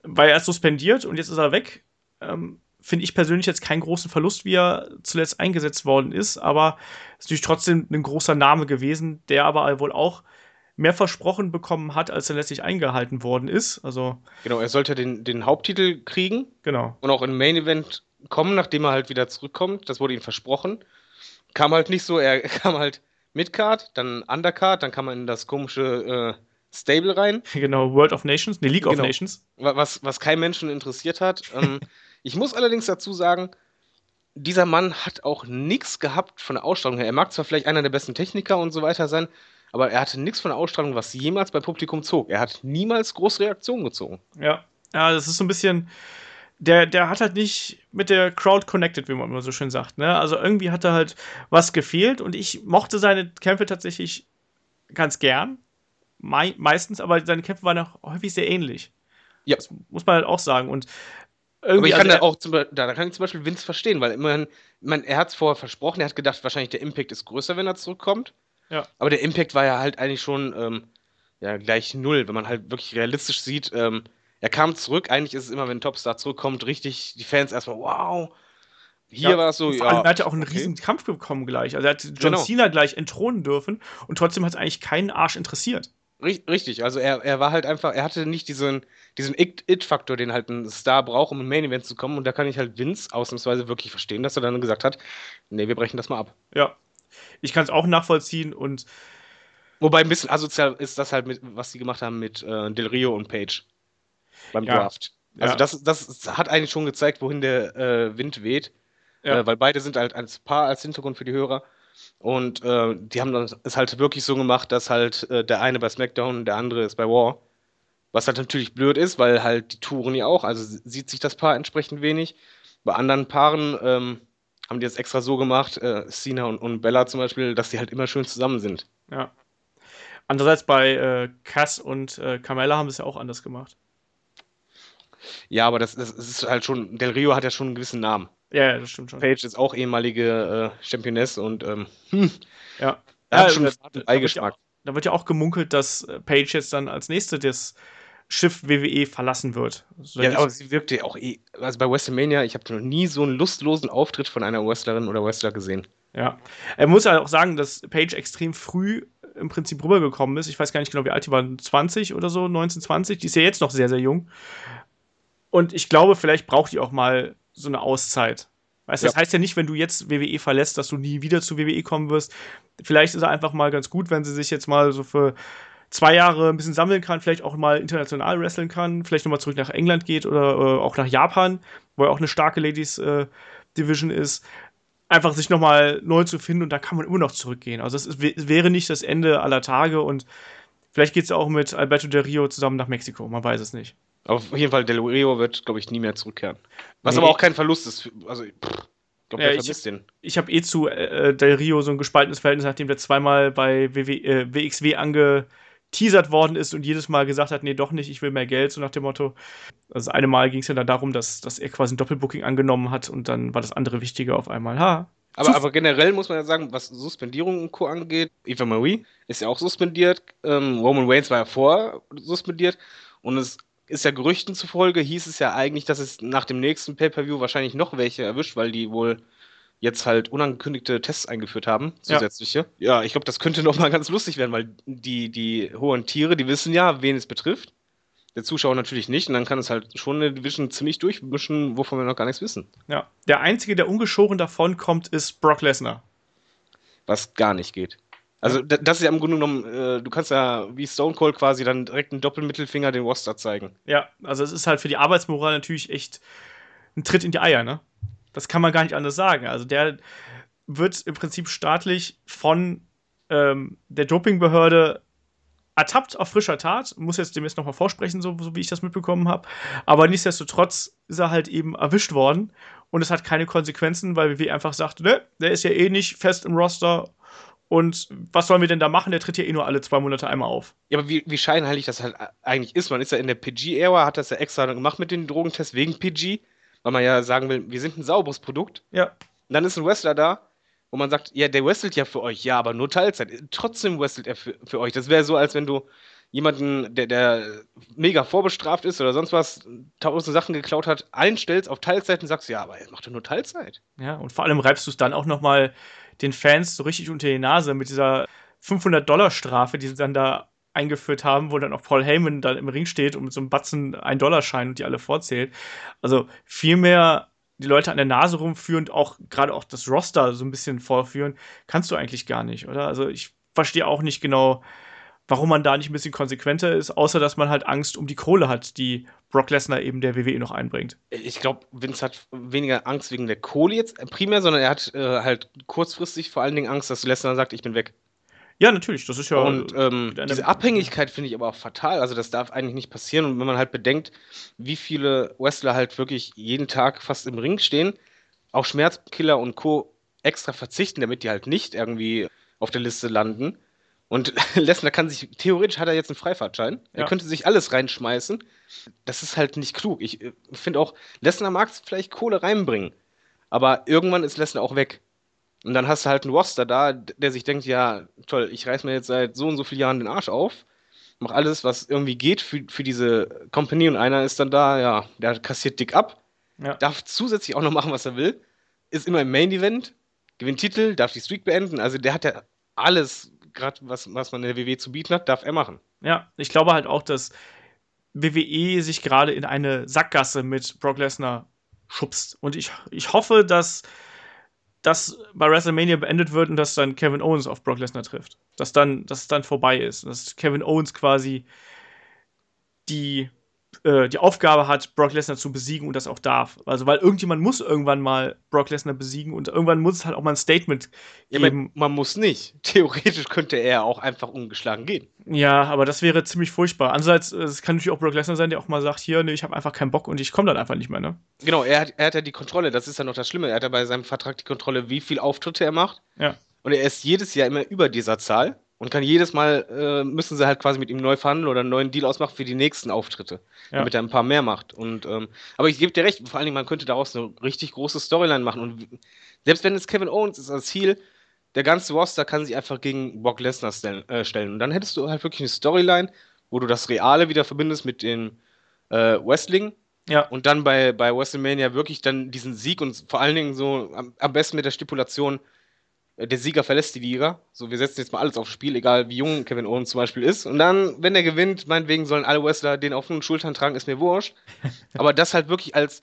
War er erst suspendiert und jetzt ist er weg. Ähm, finde ich persönlich jetzt keinen großen Verlust, wie er zuletzt eingesetzt worden ist, aber ist natürlich trotzdem ein großer Name gewesen, der aber wohl auch mehr versprochen bekommen hat, als er letztlich eingehalten worden ist. Also genau, er sollte den, den Haupttitel kriegen. Genau. Und auch im Main Event kommen, nachdem er halt wieder zurückkommt. Das wurde ihm versprochen. Kam halt nicht so, er kam halt Midcard, dann Undercard, dann kam er in das komische äh, Stable rein. Genau, World of Nations, ne, League Genau. of Nations. was, was kein Menschen interessiert hat. Ähm, ich muss allerdings dazu sagen, dieser Mann hat auch nichts gehabt von der Ausstrahlung her. Er mag zwar vielleicht einer der besten Techniker und so weiter sein, aber er hatte nichts von der Ausstrahlung, was jemals bei Publikum zog. Er hat niemals große Reaktionen gezogen. Ja. Ja, das ist so ein bisschen. Der, der hat halt nicht mit der Crowd connected, wie man immer so schön sagt. Ne? Also irgendwie hat da halt was gefehlt und ich mochte seine Kämpfe tatsächlich ganz gern. Mei meistens, aber seine Kämpfe waren auch häufig sehr ähnlich. Ja. Das muss man halt auch sagen. Und Aber irgendwie. ich kann also da auch zum, da, kann ich zum Beispiel Vince verstehen, weil immerhin, meine, er hat es vorher versprochen, er hat gedacht, wahrscheinlich der Impact ist größer, wenn er zurückkommt. Ja. Aber der Impact war ja halt eigentlich schon ähm, ja, gleich null, wenn man halt wirklich realistisch sieht. Ähm, er kam zurück, eigentlich ist es immer, wenn ein Topstar zurückkommt, richtig, die Fans erstmal, wow. Hier Ja, war es so, vor allem, ja. er hat ja auch einen okay. riesen Kampf bekommen gleich. Also er hat John Genau. Cena gleich entthronen dürfen und trotzdem hat es eigentlich keinen Arsch interessiert. Ri- Richtig, also er, er war halt einfach, er hatte nicht diesen, diesen It- It-Faktor, den halt ein Star braucht, um im Main Event zu kommen. Und da kann ich halt Vince ausnahmsweise wirklich verstehen, dass er dann gesagt hat, nee, wir brechen das mal ab. Ja. Ich kann es auch nachvollziehen und Wobei ein bisschen asozial ist das halt, mit, was sie gemacht haben mit äh, Del Rio und Page beim Ja. Draft. Also Ja. das, das hat eigentlich schon gezeigt, wohin der äh, Wind weht, Ja. äh, weil beide sind halt als Paar, als Hintergrund für die Hörer. Und äh, die haben dann es halt wirklich so gemacht, dass halt äh, der eine bei SmackDown und der andere ist bei War. Was halt natürlich blöd ist, weil halt die Touren ja auch, also sieht sich das Paar entsprechend wenig. Bei anderen Paaren ähm, haben die das extra so gemacht, äh, Cena und, und Bella zum Beispiel, dass die halt immer schön zusammen sind. ja. Andererseits bei äh, Cass und äh, Carmella haben sie es ja auch anders gemacht. Ja, aber das, das ist halt schon, Del Rio hat ja schon einen gewissen Namen. Ja, das stimmt schon. Page ist auch ehemalige äh, Championess und ähm, hm, Ja. er hat Ja, schon da- einen da wird ja Beigeschmack. Da wird ja auch gemunkelt, dass äh, Page jetzt dann als nächste das Schiff WWE verlassen wird. Also, Ja, aber sie wirkte auch eh, also bei WrestleMania, ich habe noch nie so einen lustlosen Auftritt von einer Wrestlerin oder Wrestler gesehen. Ja. Er muss ja auch sagen, dass Paige extrem früh im Prinzip rübergekommen ist. Ich weiß gar nicht genau, wie alt die war, 20 oder so, 19, 20. Die ist ja jetzt noch sehr, sehr jung. Und ich glaube, vielleicht braucht die auch mal so eine Auszeit. Weißt du, das Ja. heißt ja nicht, wenn du jetzt WWE verlässt, dass du nie wieder zu WWE kommen wirst. Vielleicht ist er einfach mal ganz gut, wenn sie sich jetzt mal so für zwei Jahre ein bisschen sammeln kann, vielleicht auch mal international wresteln kann, vielleicht nochmal zurück nach England geht oder äh, auch nach Japan, wo ja auch eine starke Ladies äh, Division ist. Einfach sich nochmal neu zu finden und da kann man immer noch zurückgehen. Also es ist, wäre nicht das Ende aller Tage und vielleicht geht es ja auch mit Alberto Del Rio zusammen nach Mexiko, man weiß es nicht. Auf jeden Fall, Del Rio wird, glaube ich, nie mehr zurückkehren. Was Nee. aber auch kein Verlust ist. für- Also, pff, ich glaube, Ja, ich-. Ich habe eh zu äh, Del Rio so ein gespaltenes Verhältnis, nachdem der zweimal bei WW, äh, WXW angeteasert worden ist und jedes Mal gesagt hat, nee, doch nicht, ich will mehr Geld, so nach dem Motto. Also das eine Mal ging es ja dann darum, dass, dass er quasi ein Doppelbooking angenommen hat und dann war das andere wichtiger auf einmal. Ha. Aber, aber generell muss man ja sagen, was Suspendierung und Co. angeht, Eva Marie ist ja auch suspendiert. Ähm, Roman Reigns war ja vorher suspendiert. Und es ist ja Gerüchten zufolge, hieß es ja eigentlich, dass es nach dem nächsten Pay-Per-View wahrscheinlich noch welche erwischt, weil die wohl jetzt halt unangekündigte Tests eingeführt haben, Ja. zusätzliche. Ja, ich glaube, das könnte noch mal ganz lustig werden, weil die, die hohen Tiere, die wissen ja, wen es betrifft. Der Zuschauer natürlich nicht. Und dann kann es halt schon eine Division ziemlich durchmischen, wovon wir noch gar nichts wissen. Ja. Der einzige, der ungeschoren davon kommt, ist Brock Lesnar. was gar nicht geht. Also da- das ist ja im Grunde genommen, äh, du kannst ja wie Stone Cold quasi dann direkt einen Doppelmittelfinger den Roster zeigen. Ja, also es ist halt für die Arbeitsmoral natürlich echt ein Tritt in die Eier, ne? Das kann man gar nicht anders sagen. Also der wird im Prinzip staatlich von ähm, der Dopingbehörde ertappt auf frischer Tat, muss jetzt dem jetzt nochmal vorsprechen, so, so wie ich das mitbekommen habe. Aber nichtsdestotrotz ist er halt eben erwischt worden und es hat keine Konsequenzen, weil WWE einfach sagt, ne, der ist ja eh nicht fest im Roster und was sollen wir denn da machen? Der tritt ja eh nur alle zwei Monate einmal auf. Ja, aber wie, wie scheinheilig das halt eigentlich ist. Man ist ja in der PG-Ära, hat das ja extra gemacht mit den Drogentests wegen PG, weil man ja sagen will, wir sind ein sauberes Produkt. Ja, Und dann ist ein Wrestler da, wo man sagt, ja, der wrestelt ja für euch, ja, aber nur Teilzeit. Trotzdem wrestelt er für, für euch. Das wäre so, als wenn du jemanden, der, der mega vorbestraft ist oder sonst was, tausend Sachen geklaut hat, einstellst auf Teilzeit und sagst, ja, aber er macht doch nur Teilzeit. Ja, und vor allem reibst du es dann auch nochmal den Fans so richtig unter die Nase mit dieser 500-Dollar-Strafe, die sie dann da eingeführt haben, wo dann auch Paul Heyman dann im Ring steht und mit so einem Batzen ein Dollarschein und die alle vorzählt. Also viel mehr die Leute an der Nase rumführen und auch gerade auch das Roster so ein bisschen vorführen, kannst du eigentlich gar nicht, oder? Also ich verstehe auch nicht genau, warum man da nicht ein bisschen konsequenter ist, außer dass man halt Angst um die Kohle hat, die Brock Lesnar eben der WWE noch einbringt. Ich glaube, Vince hat weniger Angst wegen der Kohle jetzt primär, sondern er hat äh, halt kurzfristig vor allen Dingen Angst, dass Lesnar sagt, ich bin weg. Ja, natürlich, das ist ja. Und ähm, diese Abhängigkeit finde ich aber auch fatal. Also, das darf eigentlich nicht passieren. Und wenn man halt bedenkt, wie viele Wrestler halt wirklich jeden Tag fast im Ring stehen, auch Schmerzkiller und Co. extra verzichten, damit die halt nicht irgendwie auf der Liste landen. Und Lesnar kann sich, theoretisch hat er jetzt einen Freifahrtschein. Ja. Er könnte sich alles reinschmeißen. Das ist halt nicht klug. Ich äh, finde auch, Lesnar mag vielleicht Kohle reinbringen. Aber irgendwann ist Lesnar auch weg. Und dann hast du halt einen Roster da, der sich denkt, ja, toll, ich reiß mir jetzt seit so und so vielen Jahren den Arsch auf, mach alles, was irgendwie geht für, für diese Company und einer ist dann da, ja, der kassiert dick ab, ja. darf zusätzlich auch noch machen, was er will, ist immer im Main Event, gewinnt Titel, darf die Streak beenden, also der hat ja alles, gerade was, was man in der WWE zu bieten hat, darf er machen. Ja, ich glaube halt auch, dass WWE sich gerade in eine Sackgasse mit Brock Lesnar schubst. Und ich, ich hoffe, dass das bei WrestleMania beendet wird und dass dann Kevin Owens auf Brock Lesnar trifft. Dass dann, dass es dann vorbei ist. Dass Kevin Owens quasi die äh, die Aufgabe hat, Brock Lesnar zu besiegen und das auch darf. Also, weil irgendjemand muss irgendwann mal Brock Lesnar besiegen und irgendwann muss es halt auch mal ein Statement geben. Ja, man, muss nicht. Theoretisch könnte er auch einfach ungeschlagen gehen. Ja, aber das wäre ziemlich furchtbar. Andererseits, es kann natürlich auch Brock Lesnar sein, der auch mal sagt: Hier, nee, ich habe einfach keinen Bock und ich komme dann einfach nicht mehr, ne? Genau, er hat, er hat ja die Kontrolle. Das ist ja noch das Schlimme. Er hat ja bei seinem Vertrag die Kontrolle, wie viel Auftritte er macht. Ja. Und er ist jedes Jahr immer über dieser Zahl und kann jedes Mal, äh, müssen sie halt quasi mit ihm neu verhandeln oder einen neuen Deal ausmachen für die nächsten Auftritte, ja. damit er ein paar mehr macht. Und, ähm, aber ich gebe dir recht, vor allen Dingen, man könnte daraus eine richtig große Storyline machen. Und selbst wenn es Kevin Owens ist als Ziel, der ganze Roster kann sich einfach gegen Brock Lesnar stellen, äh, stellen. Und dann hättest du halt wirklich eine Storyline, wo du das Reale wieder verbindest mit dem äh, Wrestling. Ja. Und dann bei, bei WrestleMania wirklich dann diesen Sieg und vor allen Dingen so am, am besten mit der Stipulation, der Sieger verlässt die Liga. So, wir setzen jetzt mal alles aufs Spiel, egal wie jung Kevin Owens zum Beispiel ist. Und dann, wenn er gewinnt, meinetwegen sollen alle Wrestler den auf den Schultern tragen, ist mir wurscht. Aber das halt wirklich als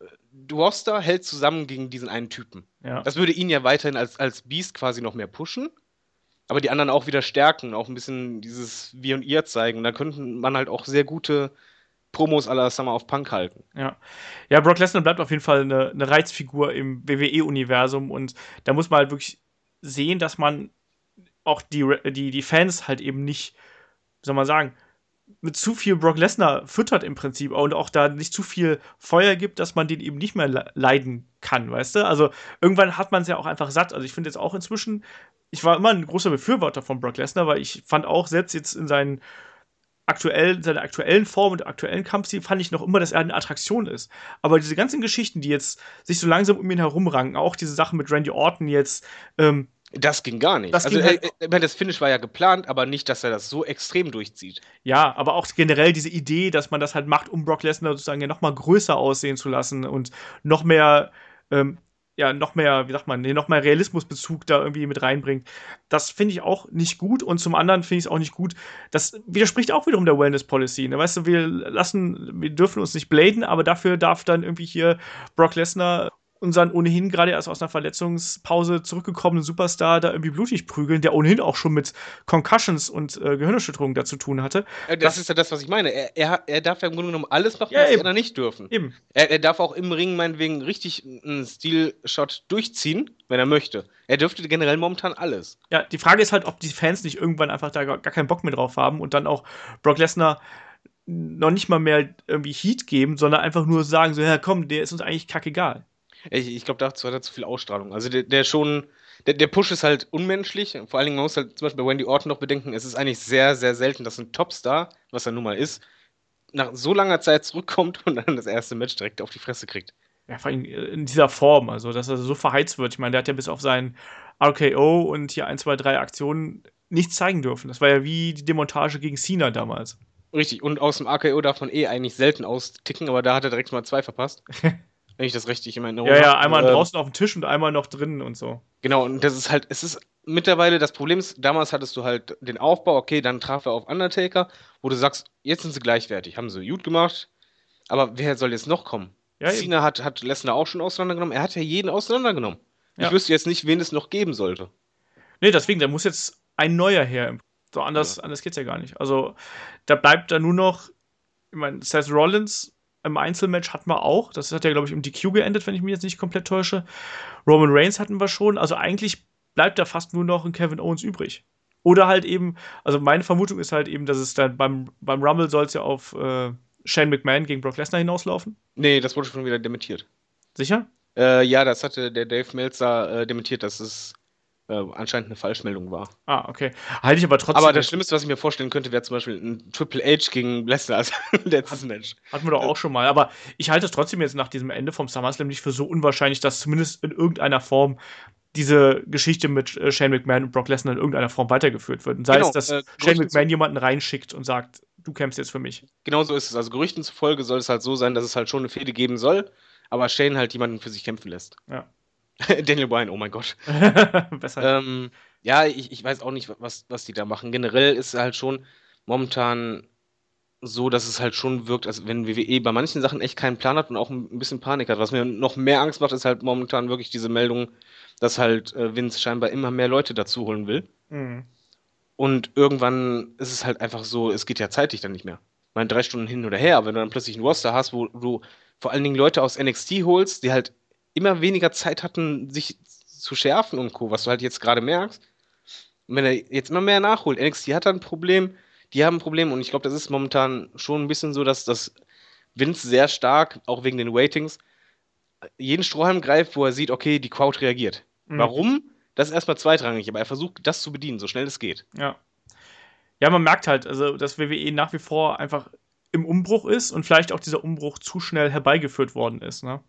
äh, Roster hält zusammen gegen diesen einen Typen. Ja. Das würde ihn ja weiterhin als, als Beast quasi noch mehr pushen. Aber die anderen auch wieder stärken, auch ein bisschen dieses Wir und Ihr zeigen. Da könnte man halt auch sehr gute Promos aller Summer of Punk halten. Ja. Ja, Brock Lesnar bleibt auf jeden Fall eine, eine Reizfigur im WWE-Universum und da muss man halt wirklich sehen, dass man auch die, die, die Fans halt eben nicht, wie soll man sagen, mit zu viel Brock Lesnar füttert im Prinzip und auch da nicht zu viel Feuer gibt, dass man den eben nicht mehr leiden kann, weißt du? Also irgendwann hat man es ja auch einfach satt. Also ich finde jetzt auch inzwischen, ich war immer ein großer Befürworter von Brock Lesnar, weil ich fand auch selbst jetzt in seinen aktuell, seiner aktuellen Form und aktuellen Kampfstil fand ich noch immer, dass er eine Attraktion ist. Aber diese ganzen Geschichten, die jetzt sich so langsam um ihn herumranken, auch diese Sachen mit Randy Orton jetzt, ähm, das ging gar nicht. Das also, halt äh, äh, das Finish war ja geplant, aber nicht, dass er das so extrem durchzieht. Ja, aber auch generell diese Idee, dass man das halt macht, um Brock Lesnar sozusagen ja noch mal größer aussehen zu lassen und noch mehr ähm, ja noch mehr, wie sagt man, noch mehr Realismusbezug da irgendwie mit reinbringt. Das finde ich auch nicht gut und zum anderen finde ich es auch nicht gut. Das widerspricht auch wiederum der Wellness Policy. Ne? Weißt du, wir lassen, wir dürfen uns nicht bladen, aber dafür darf dann irgendwie hier Brock Lesnar unseren ohnehin gerade erst aus einer Verletzungspause zurückgekommenen Superstar da irgendwie blutig prügeln, der ohnehin auch schon mit Concussions und äh, Gehirnerschütterungen da zu tun hatte. das, das, ist ja das, was ich meine. Er, er, er darf ja im Grunde genommen alles machen, ja, was eben. er nicht dürfen. Eben. Er, er, darf auch im Ring meinetwegen richtig einen Stil-Shot durchziehen, wenn er möchte. Er dürfte generell momentan alles. Ja, die Frage ist halt, ob die Fans nicht irgendwann einfach da gar, gar keinen Bock mehr drauf haben und dann auch Brock Lesnar noch nicht mal mehr irgendwie Heat geben, sondern einfach nur sagen so, ja komm, der ist uns eigentlich kackegal. Ich, ich glaube, dazu hat er zu viel Ausstrahlung. Also der, der schon, der, der, Push ist halt unmenschlich. Vor allen Dingen, man muss halt zum Beispiel bei Wendy Orton noch bedenken, es ist eigentlich sehr, sehr selten, dass ein Topstar, was er nun mal ist, nach so langer Zeit zurückkommt und dann das erste Match direkt auf die Fresse kriegt. Ja, vor allem in dieser Form, also dass er so verheizt wird. Ich meine, der hat ja bis auf seinen RKO und hier ein, zwei, drei Aktionen nichts zeigen dürfen. Das war ja wie die Demontage gegen Cena damals. Richtig, und aus dem AKO darf man eh eigentlich selten austicken, aber da hat er direkt mal zwei verpasst. Wenn ich das richtig in meiner Ja, ja, einmal äh, draußen auf dem Tisch und einmal noch drinnen und so. Genau, und das ist halt, es ist mittlerweile, das Problem ist, damals hattest du halt den Aufbau, okay, dann traf er auf Undertaker, wo du sagst, jetzt sind sie gleichwertig, haben sie gut gemacht, aber wer soll jetzt noch kommen? Ja, Cena hat, hat Lesnar auch schon auseinandergenommen, er hat ja jeden auseinandergenommen. Ja. Ich wüsste jetzt nicht, wen es noch geben sollte. Nee, deswegen, da muss jetzt ein neuer her. So anders, ja. anders geht's ja gar nicht. Also, da bleibt da nur noch, ich meine, Seth Rollins im Einzelmatch hatten wir auch. Das hat ja, glaube ich, im DQ geendet, wenn ich mich jetzt nicht komplett täusche. Roman Reigns hatten wir schon. Also eigentlich bleibt da fast nur noch ein Kevin Owens übrig. Oder halt eben, also meine Vermutung ist halt eben, dass es dann beim, beim Rumble soll es ja auf äh, Shane McMahon gegen Brock Lesnar hinauslaufen. Nee, das wurde schon wieder dementiert. Sicher? Äh, ja, das hatte der Dave Meltzer äh, dementiert, dass es äh, anscheinend eine Falschmeldung war. Ah, okay. Halte ich aber trotzdem. Aber das Schlimmste, was ich mir vorstellen könnte, wäre zum Beispiel ein Triple H gegen Lesnar als letztes Match. Hatten wir doch auch schon mal. Aber ich halte es trotzdem jetzt nach diesem Ende vom SummerSlam nicht für so unwahrscheinlich, dass zumindest in irgendeiner Form diese Geschichte mit äh, Shane McMahon und Brock Lesnar in irgendeiner Form weitergeführt wird. Und sei genau, es, dass äh, Shane McMahon jemanden reinschickt und sagt, du kämpfst jetzt für mich. Genau so ist es. Also Gerüchten zufolge soll es halt so sein, dass es halt schon eine Fehde geben soll, aber Shane halt jemanden für sich kämpfen lässt. Ja. Daniel Bryan, oh mein Gott. ähm, ja, ich, ich weiß auch nicht, was, was die da machen. Generell ist es halt schon momentan so, dass es halt schon wirkt, als wenn WWE bei manchen Sachen echt keinen Plan hat und auch ein bisschen Panik hat. Was mir noch mehr Angst macht, ist halt momentan wirklich diese Meldung, dass halt äh, Vince scheinbar immer mehr Leute dazu holen will. Mhm. Und irgendwann ist es halt einfach so, es geht ja zeitlich dann nicht mehr. Ich meine, drei Stunden hin oder her, aber wenn du dann plötzlich einen Roster hast, wo du vor allen Dingen Leute aus NXT holst, die halt immer weniger Zeit hatten, sich zu schärfen und Co., was du halt jetzt gerade merkst. Und wenn er jetzt immer mehr nachholt, NXT hat da ein Problem, die haben ein Problem und ich glaube, das ist momentan schon ein bisschen so, dass das Vince sehr stark, auch wegen den Ratings, jeden Strohhalm greift, wo er sieht, okay, die Crowd reagiert. Mhm. Warum? Das ist erstmal zweitrangig, aber er versucht, das zu bedienen, so schnell es geht. Ja. Ja, man merkt halt, also, dass WWE nach wie vor einfach im Umbruch ist und vielleicht auch dieser Umbruch zu schnell herbeigeführt worden ist. Ne?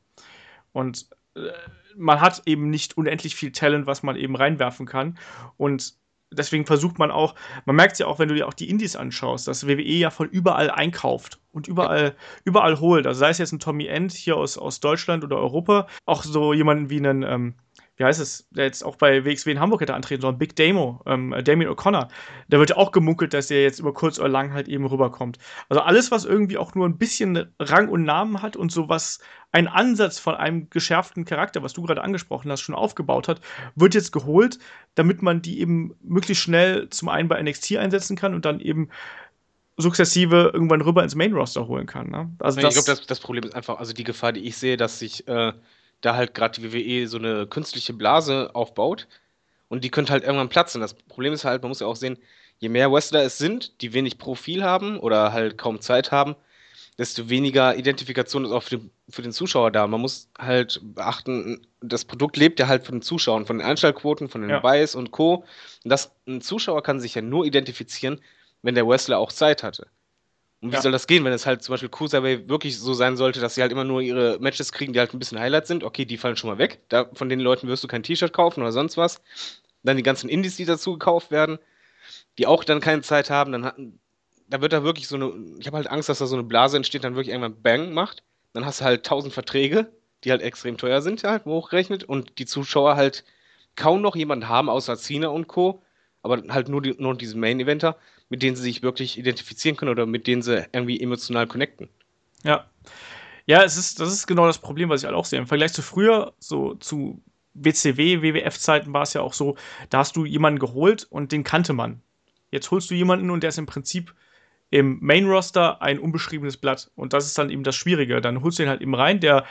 Und äh, man hat eben nicht unendlich viel Talent, was man eben reinwerfen kann. Und deswegen versucht man auch, man merkt es ja auch, wenn du dir auch die Indies anschaust, dass WWE ja von überall einkauft und überall, überall holt. Also sei es jetzt ein Tommy End hier aus, aus Deutschland oder Europa, auch so jemanden wie einen, ähm, wie heißt es, der jetzt auch bei WXW in Hamburg hätte antreten sollen, Big Damo, ähm, Damien O'Connor, da wird ja auch gemunkelt, dass er jetzt über kurz oder lang halt eben rüberkommt. Also alles, was irgendwie auch nur ein bisschen Rang und Namen hat und sowas, ein Ansatz von einem geschärften Charakter, was du gerade angesprochen hast, schon aufgebaut hat, wird jetzt geholt, damit man die eben möglichst schnell zum einen bei NXT einsetzen kann und dann eben sukzessive irgendwann rüber ins Main Roster holen kann. Ne? Also ich glaube, das, das Problem ist einfach, also die Gefahr, die ich sehe, dass sich äh, da halt gerade die WWE so eine künstliche Blase aufbaut und die könnte halt irgendwann platzen. Das Problem ist halt, man muss ja auch sehen, je mehr Wrestler es sind, die wenig Profil haben oder halt kaum Zeit haben, desto weniger Identifikation ist auch für den, für den Zuschauer da. Man muss halt beachten, das Produkt lebt ja halt von den Zuschauern, von den Einschaltquoten, von den ja. Buys und Co. Und das, ein Zuschauer kann sich ja nur identifizieren, wenn der Wrestler auch Zeit hatte. Und wie ja. soll das gehen, wenn es halt zum Beispiel Cruiserweight wirklich so sein sollte, dass sie halt immer nur ihre Matches kriegen, die halt ein bisschen Highlights sind? Okay, die fallen schon mal weg. Da, von den Leuten wirst du kein T-Shirt kaufen oder sonst was. Dann die ganzen Indies, die dazu gekauft werden, die auch dann keine Zeit haben. Dann hat, da wird da wirklich so eine. Ich habe halt Angst, dass da so eine Blase entsteht, dann wirklich irgendwann Bang macht. Dann hast du halt tausend Verträge, die halt extrem teuer sind, halt hochgerechnet. Und die Zuschauer halt kaum noch jemanden haben, außer Cena und Co. Aber halt nur, die, nur diese Main-Eventer mit denen sie sich wirklich identifizieren können oder mit denen sie irgendwie emotional connecten. Ja. Ja, es ist, das ist genau das Problem, was ich halt auch sehe. Im Vergleich zu früher, so zu WCW, WWF-Zeiten war es ja auch so, da hast du jemanden geholt und den kannte man. Jetzt holst du jemanden und der ist im Prinzip im Main-Roster ein unbeschriebenes Blatt. Und das ist dann eben das Schwierige. Dann holst du ihn halt eben rein, der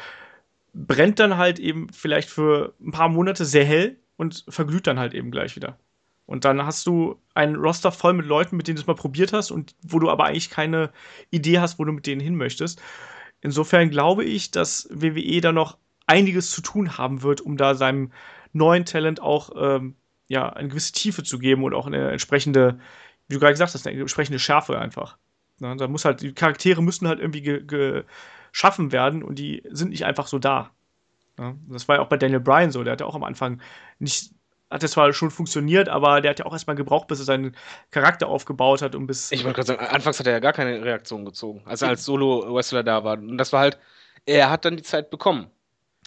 brennt dann halt eben vielleicht für ein paar Monate sehr hell und verglüht dann halt eben gleich wieder. Und dann hast du einen Roster voll mit Leuten, mit denen du es mal probiert hast und wo du aber eigentlich keine Idee hast, wo du mit denen hin möchtest. Insofern glaube ich, dass WWE da noch einiges zu tun haben wird, um da seinem neuen Talent auch ähm, ja, eine gewisse Tiefe zu geben und auch eine entsprechende, wie du gerade gesagt hast, eine entsprechende Schärfe einfach. Ja, da muss halt, die Charaktere müssen halt irgendwie ge geschaffen werden und die sind nicht einfach so da. Ja, das war ja auch bei Daniel Bryan so, der hatte auch am Anfang nicht hat das zwar schon funktioniert, aber der hat ja auch erstmal gebraucht, bis er seinen Charakter aufgebaut hat und bis. Ich wollte gerade sagen, anfangs hat er ja gar keine Reaktion gezogen, als er als Solo-Wrestler da war. Und das war halt, er hat dann die Zeit bekommen.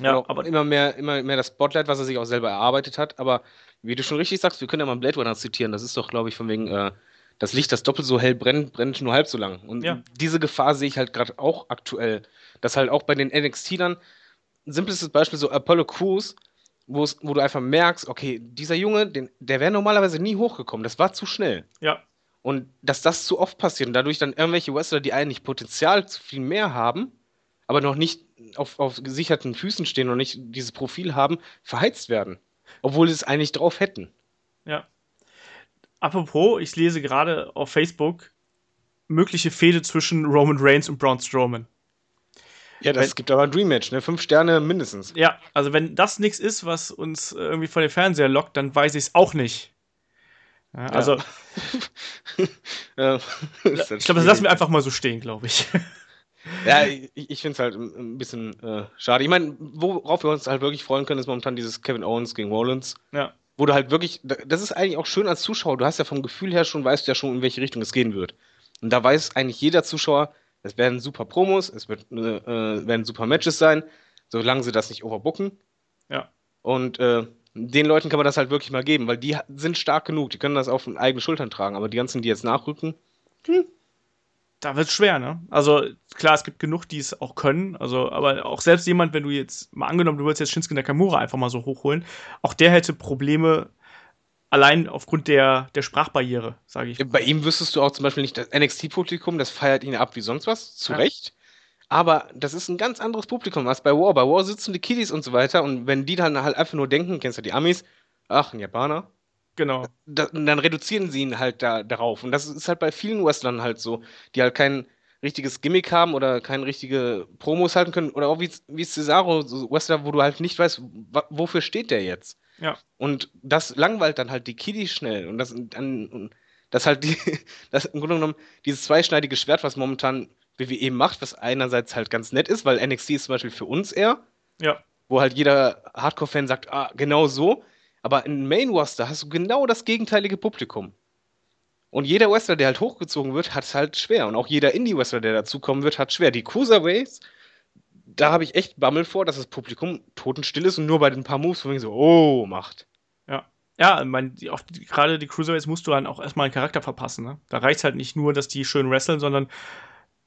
Ja, aber immer mehr, immer mehr das Spotlight, was er sich auch selber erarbeitet hat. Aber wie du schon richtig sagst, wir können ja mal Blade Runner zitieren. Das ist doch, glaube ich, von wegen, äh, das Licht, das doppelt so hell brennt, brennt nur halb so lang. Und ja. diese Gefahr sehe ich halt gerade auch aktuell. Dass halt auch bei den NXT-Lern, ein simples Beispiel, so Apollo Crews, wo du einfach merkst, okay, dieser Junge, den, der wäre normalerweise nie hochgekommen. Das war zu schnell. Ja. Und dass das zu oft passiert und dadurch dann irgendwelche Wrestler, die eigentlich Potenzial zu viel mehr haben, aber noch nicht auf, auf gesicherten Füßen stehen und nicht dieses Profil haben, verheizt werden. Obwohl sie es eigentlich drauf hätten. Ja. Apropos, ich lese gerade auf Facebook mögliche Fehde zwischen Roman Reigns und Braun Strowman. Ja, das wenn, gibt aber ein Dream Match, ne? Fünf Sterne mindestens. Ja, also wenn das nichts ist, was uns irgendwie von dem Fernseher lockt, dann weiß ich es auch nicht. Ja, also. Ja. ich glaube, das lassen wir einfach mal so stehen, glaube ich. Ja, ich, ich finde es halt ein bisschen äh, schade. Ich meine, worauf wir uns halt wirklich freuen können, ist momentan dieses Kevin Owens gegen Rollins. Ja. Wo du halt wirklich, das ist eigentlich auch schön als Zuschauer. Du hast ja vom Gefühl her schon, weißt du ja schon, in welche Richtung es gehen wird. Und da weiß eigentlich jeder Zuschauer, es werden super Promos, es wird, äh, äh, werden super Matches sein, solange sie das nicht overbooken. Ja. Und äh, den Leuten kann man das halt wirklich mal geben, weil die sind stark genug, die können das auf eigene Schultern tragen. Aber die ganzen, die jetzt nachrücken, hm, da wird es schwer, ne? Also klar, es gibt genug, die es auch können. Also, aber auch selbst jemand, wenn du jetzt mal angenommen, du würdest jetzt Shinsuke Nakamura einfach mal so hochholen, auch der hätte Probleme allein aufgrund der, der Sprachbarriere, sage ich. Bei ihm wüsstest du auch zum Beispiel nicht das NXT-Publikum, das feiert ihn ab wie sonst was, zu ja. Recht. Aber das ist ein ganz anderes Publikum als bei War. Bei War sitzen die Kiddies und so weiter und wenn die dann halt einfach nur denken, kennst du die Amis, ach, ein Japaner, Genau. Da, dann reduzieren sie ihn halt da, darauf. Und das ist halt bei vielen Wrestlern halt so, die halt kein richtiges Gimmick haben oder keine richtige Promos halten können. Oder auch wie, wie Cesaro, so Wrestler, wo du halt nicht weißt, wofür steht der jetzt. Ja. Und das langweilt dann halt die Kiddies schnell. Und das, dann, das halt die, das im Grunde genommen dieses zweischneidige Schwert, was momentan WWE macht, was einerseits halt ganz nett ist, weil NXT ist zum Beispiel für uns eher. Ja. Wo halt jeder Hardcore-Fan sagt, ah, genau so. Aber in Main Roster hast du genau das gegenteilige Publikum. Und jeder Wrestler, der halt hochgezogen wird, hat es halt schwer. Und auch jeder Indie-Wrestler, der dazukommen wird, hat schwer. Die Cruiserweights, da habe ich echt Bammel vor, dass das Publikum totenstill ist und nur bei den paar Moves so, oh, macht. Ja. Ja, gerade die Cruiserweights musst du dann auch erstmal einen Charakter verpassen. Ne? Da reicht halt nicht nur, dass die schön wresteln, sondern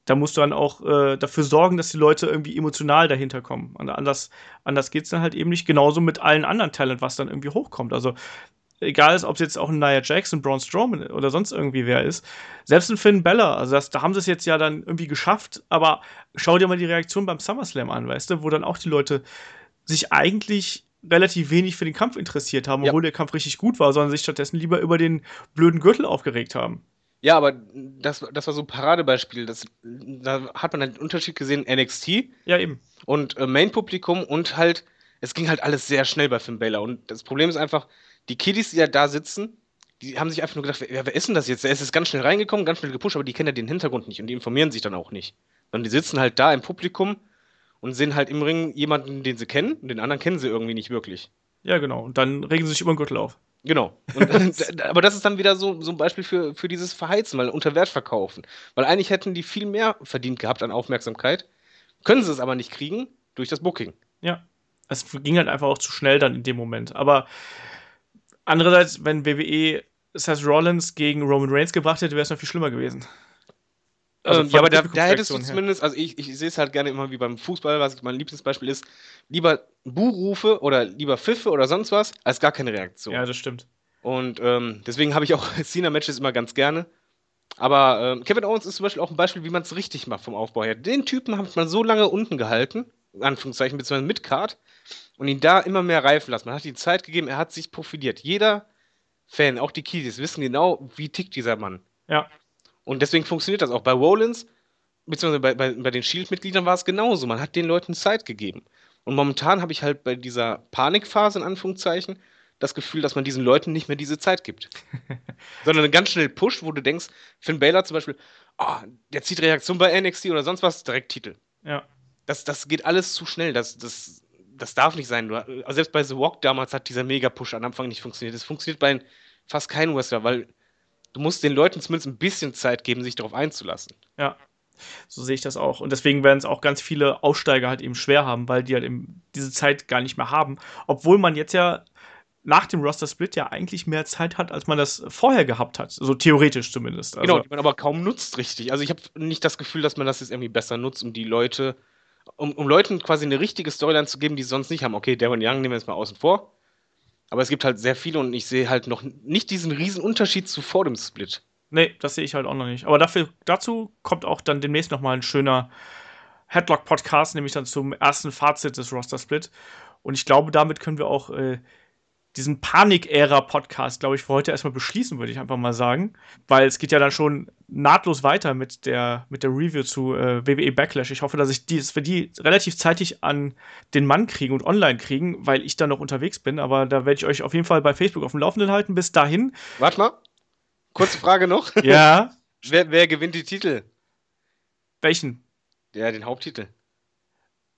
da musst du dann auch äh, dafür sorgen, dass die Leute irgendwie emotional dahinter kommen. Anders, anders geht es dann halt eben nicht. Genauso mit allen anderen Talent, was dann irgendwie hochkommt. Also egal ist, ob es jetzt auch ein Nia Jackson, Braun Strowman oder sonst irgendwie wer ist. Selbst ein Finn Bella, also das, da haben sie es jetzt ja dann irgendwie geschafft, aber schau dir mal die Reaktion beim SummerSlam an, weißt du, wo dann auch die Leute sich eigentlich relativ wenig für den Kampf interessiert haben, obwohl ja. der Kampf richtig gut war, sondern sich stattdessen lieber über den blöden Gürtel aufgeregt haben. Ja, aber das, das war so ein Paradebeispiel. Das, da hat man den Unterschied gesehen, NXT. Ja, eben. Und äh, Main-Publikum und halt, es ging halt alles sehr schnell bei Finn Balor. Und das Problem ist einfach, die Kiddies, die ja da sitzen, die haben sich einfach nur gedacht, wer, wer ist denn das jetzt? Er ist ganz schnell reingekommen, ganz schnell gepusht, aber die kennen ja den Hintergrund nicht und die informieren sich dann auch nicht. Sondern die sitzen halt da im Publikum und sehen halt im Ring jemanden, den sie kennen und den anderen kennen sie irgendwie nicht wirklich. Ja, genau. Und dann regen sie sich über den Gürtel auf. Genau. Und, aber das ist dann wieder so, so ein Beispiel für, für dieses Verheizen, weil unter Wert verkaufen. Weil eigentlich hätten die viel mehr verdient gehabt an Aufmerksamkeit, können sie es aber nicht kriegen durch das Booking. Ja. Es ging halt einfach auch zu schnell dann in dem Moment. Aber andererseits, wenn WWE Seth Rollins gegen Roman Reigns gebracht hätte, wäre es noch viel schlimmer gewesen. Also ähm, ja, aber da, da hättest du zumindest, also ich, ich sehe es halt gerne immer wie beim Fußball, was mein Lieblingsbeispiel ist, lieber Buhrufe oder lieber Pfiffe oder sonst was, als gar keine Reaktion. Ja, das stimmt. Und ähm, deswegen habe ich auch Cena-Matches immer ganz gerne. Aber ähm, Kevin Owens ist zum Beispiel auch ein Beispiel, wie man es richtig macht vom Aufbau her. Den Typen hat man so lange unten gehalten, in Anführungszeichen, beziehungsweise mit Card, und ihn da immer mehr reifen lassen. Man hat ihm Zeit gegeben, er hat sich profiliert. Jeder Fan, auch die Kiddies, wissen genau, wie tickt dieser Mann. Ja. Und deswegen funktioniert das auch. Bei Rollins, beziehungsweise bei, bei, bei den Shield-Mitgliedern war es genauso. Man hat den Leuten Zeit gegeben. Und momentan habe ich halt bei dieser Panikphase, in Anführungszeichen, das Gefühl, dass man diesen Leuten nicht mehr diese Zeit gibt. Sondern ganz schnell pusht, wo du denkst, Finn Baylor zum Beispiel, oh, der zieht Reaktion bei NXT oder sonst was, direkt Titel. Ja. Das, das geht alles zu schnell. Das, das, das darf nicht sein. Du, also selbst bei The Walk damals hat dieser Mega-Push am Anfang nicht funktioniert. Das funktioniert bei fast keinem Wrestler, weil du musst den Leuten zumindest ein bisschen Zeit geben, sich darauf einzulassen. Ja, so sehe ich das auch. Und deswegen werden es auch ganz viele Aussteiger halt eben schwer haben, weil die halt eben diese Zeit gar nicht mehr haben. Obwohl man jetzt ja nach dem Roster-Split ja eigentlich mehr Zeit hat, als man das vorher gehabt hat. So theoretisch zumindest. Also genau, die man aber kaum nutzt, richtig. Also ich habe nicht das Gefühl, dass man das jetzt irgendwie besser nutzt, um die Leute, um, um Leuten quasi eine richtige Storyline zu geben, die sie sonst nicht haben. Okay, Darren Young nehmen wir jetzt mal außen vor. Aber es gibt halt sehr viele und ich sehe halt noch nicht diesen riesen Unterschied zu vor dem Split. Nee, das sehe ich halt auch noch nicht. Aber dafür, dazu kommt auch dann demnächst nochmal ein schöner Headlock-Podcast, nämlich dann zum ersten Fazit des Roster-Split. Und ich glaube, damit können wir auch äh, diesen Panik-Ära-Podcast, glaube ich, für heute erstmal beschließen, würde ich einfach mal sagen. Weil es geht ja dann schon nahtlos weiter mit der, mit der Review zu äh, WWE Backlash. Ich hoffe, dass ich die, dass wir die relativ zeitig an den Mann kriegen und online kriegen, weil ich da noch unterwegs bin. Aber da werde ich euch auf jeden Fall bei Facebook auf dem Laufenden halten. Bis dahin. Warte mal. Kurze Frage noch. Ja. wer, wer gewinnt die Titel? Welchen? Ja, den Haupttitel.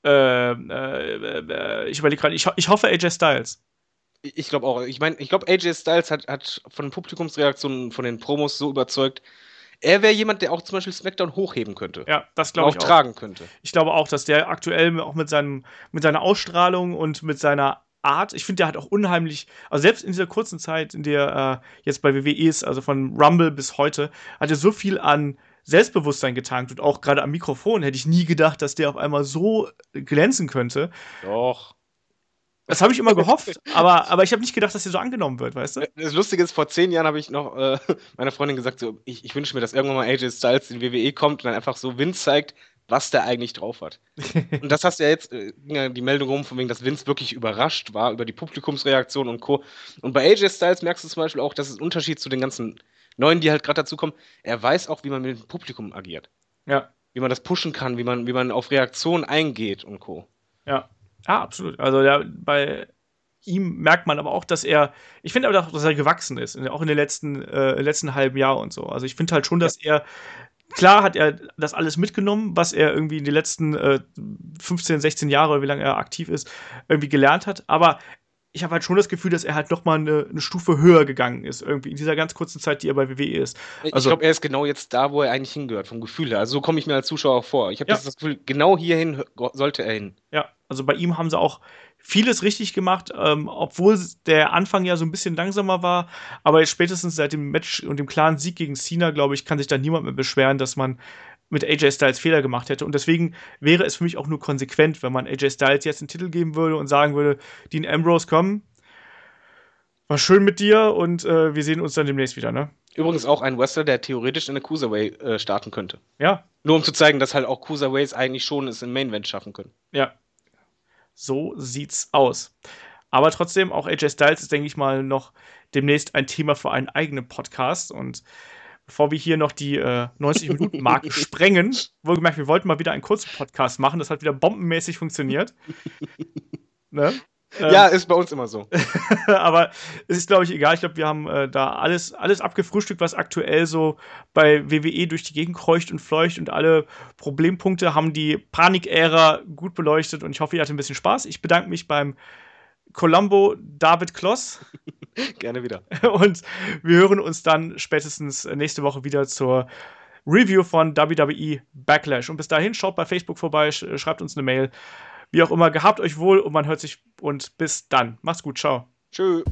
Äh, äh, äh, ich überlege gerade, ich, ich hoffe AJ Styles. Ich glaube auch. Ich meine, ich glaube, AJ Styles hat, hat von den Publikumsreaktionen, von den Promos so überzeugt. Er wäre jemand, der auch zum Beispiel SmackDown hochheben könnte. Ja, das glaube ich auch. tragen könnte. Ich glaube auch, dass der aktuell auch mit, seinem, mit seiner Ausstrahlung und mit seiner Art, ich finde, der hat auch unheimlich, also selbst in dieser kurzen Zeit, in der er äh, jetzt bei WWE ist, also von Rumble bis heute, hat er so viel an Selbstbewusstsein getankt und auch gerade am Mikrofon hätte ich nie gedacht, dass der auf einmal so glänzen könnte. Doch. Das habe ich immer gehofft, aber, aber ich habe nicht gedacht, dass er so angenommen wird, weißt du? Das Lustige ist, vor zehn Jahren habe ich noch äh, meiner Freundin gesagt, so, ich, ich wünsche mir, dass irgendwann mal AJ Styles in WWE kommt und dann einfach so Wind zeigt, was der eigentlich drauf hat. und das hast du ja jetzt, äh, die Meldung rum, von wegen, dass Vince wirklich überrascht war über die Publikumsreaktion und Co. Und bei AJ Styles merkst du zum Beispiel auch, dass es ein Unterschied zu den ganzen Neuen, die halt gerade dazukommen, er weiß auch, wie man mit dem Publikum agiert. Ja. Wie man das pushen kann, wie man, wie man auf Reaktionen eingeht und Co. Ja. Ja, absolut. Also ja, bei ihm merkt man aber auch, dass er, ich finde aber auch, dass er gewachsen ist, auch in den letzten, äh, letzten halben Jahr und so. Also ich finde halt schon, dass er klar hat er das alles mitgenommen, was er irgendwie in den letzten äh, 15, 16 Jahre, wie lange er aktiv ist, irgendwie gelernt hat. Aber ich habe halt schon das Gefühl, dass er halt noch mal eine, eine, Stufe höher gegangen ist, irgendwie in dieser ganz kurzen Zeit, die er bei WWE ist. Also, ich glaube, er ist genau jetzt da, wo er eigentlich hingehört, vom Gefühl her. Also so komme ich mir als Zuschauer auch vor. Ich habe ja. das Gefühl, genau hierhin sollte er hin. Ja, also bei ihm haben sie auch vieles richtig gemacht, ähm, obwohl der Anfang ja so ein bisschen langsamer war. Aber spätestens seit dem Match und dem klaren Sieg gegen Cena, glaube ich, kann sich da niemand mehr beschweren, dass man mit AJ Styles Fehler gemacht hätte. Und deswegen wäre es für mich auch nur konsequent, wenn man AJ Styles jetzt einen Titel geben würde und sagen würde, Dean Ambrose, komm, war schön mit dir und äh, wir sehen uns dann demnächst wieder, ne? Übrigens auch ein Wrestler, der theoretisch in der Cruiserweight äh, starten könnte. Ja. Nur um zu zeigen, dass halt auch Cruiserweights eigentlich schon es im Main Event schaffen können. Ja, so sieht's aus. Aber trotzdem, auch AJ Styles ist, denke ich mal, noch demnächst ein Thema für einen eigenen Podcast. Und bevor wir hier noch die äh, 90-Minuten-Marke sprengen, wohlgemerkt, wir wollten mal wieder einen kurzen Podcast machen. Das hat wieder bombenmäßig funktioniert. ne? Ja, ähm, ist bei uns immer so. aber es ist, glaube ich, egal. Ich glaube, wir haben äh, da alles, alles abgefrühstückt, was aktuell so bei WWE durch die Gegend kreucht und fleucht und alle Problempunkte haben die Panik-Ära gut beleuchtet und ich hoffe, ihr hattet ein bisschen Spaß. Ich bedanke mich beim Colombo David Kloss. Gerne wieder. Und wir hören uns dann spätestens nächste Woche wieder zur Review von WWE Backlash. Und bis dahin schaut bei Facebook vorbei, schreibt uns eine Mail. Wie auch immer, gehabt euch wohl und man hört sich und bis dann. Macht's gut, ciao. Tschüss.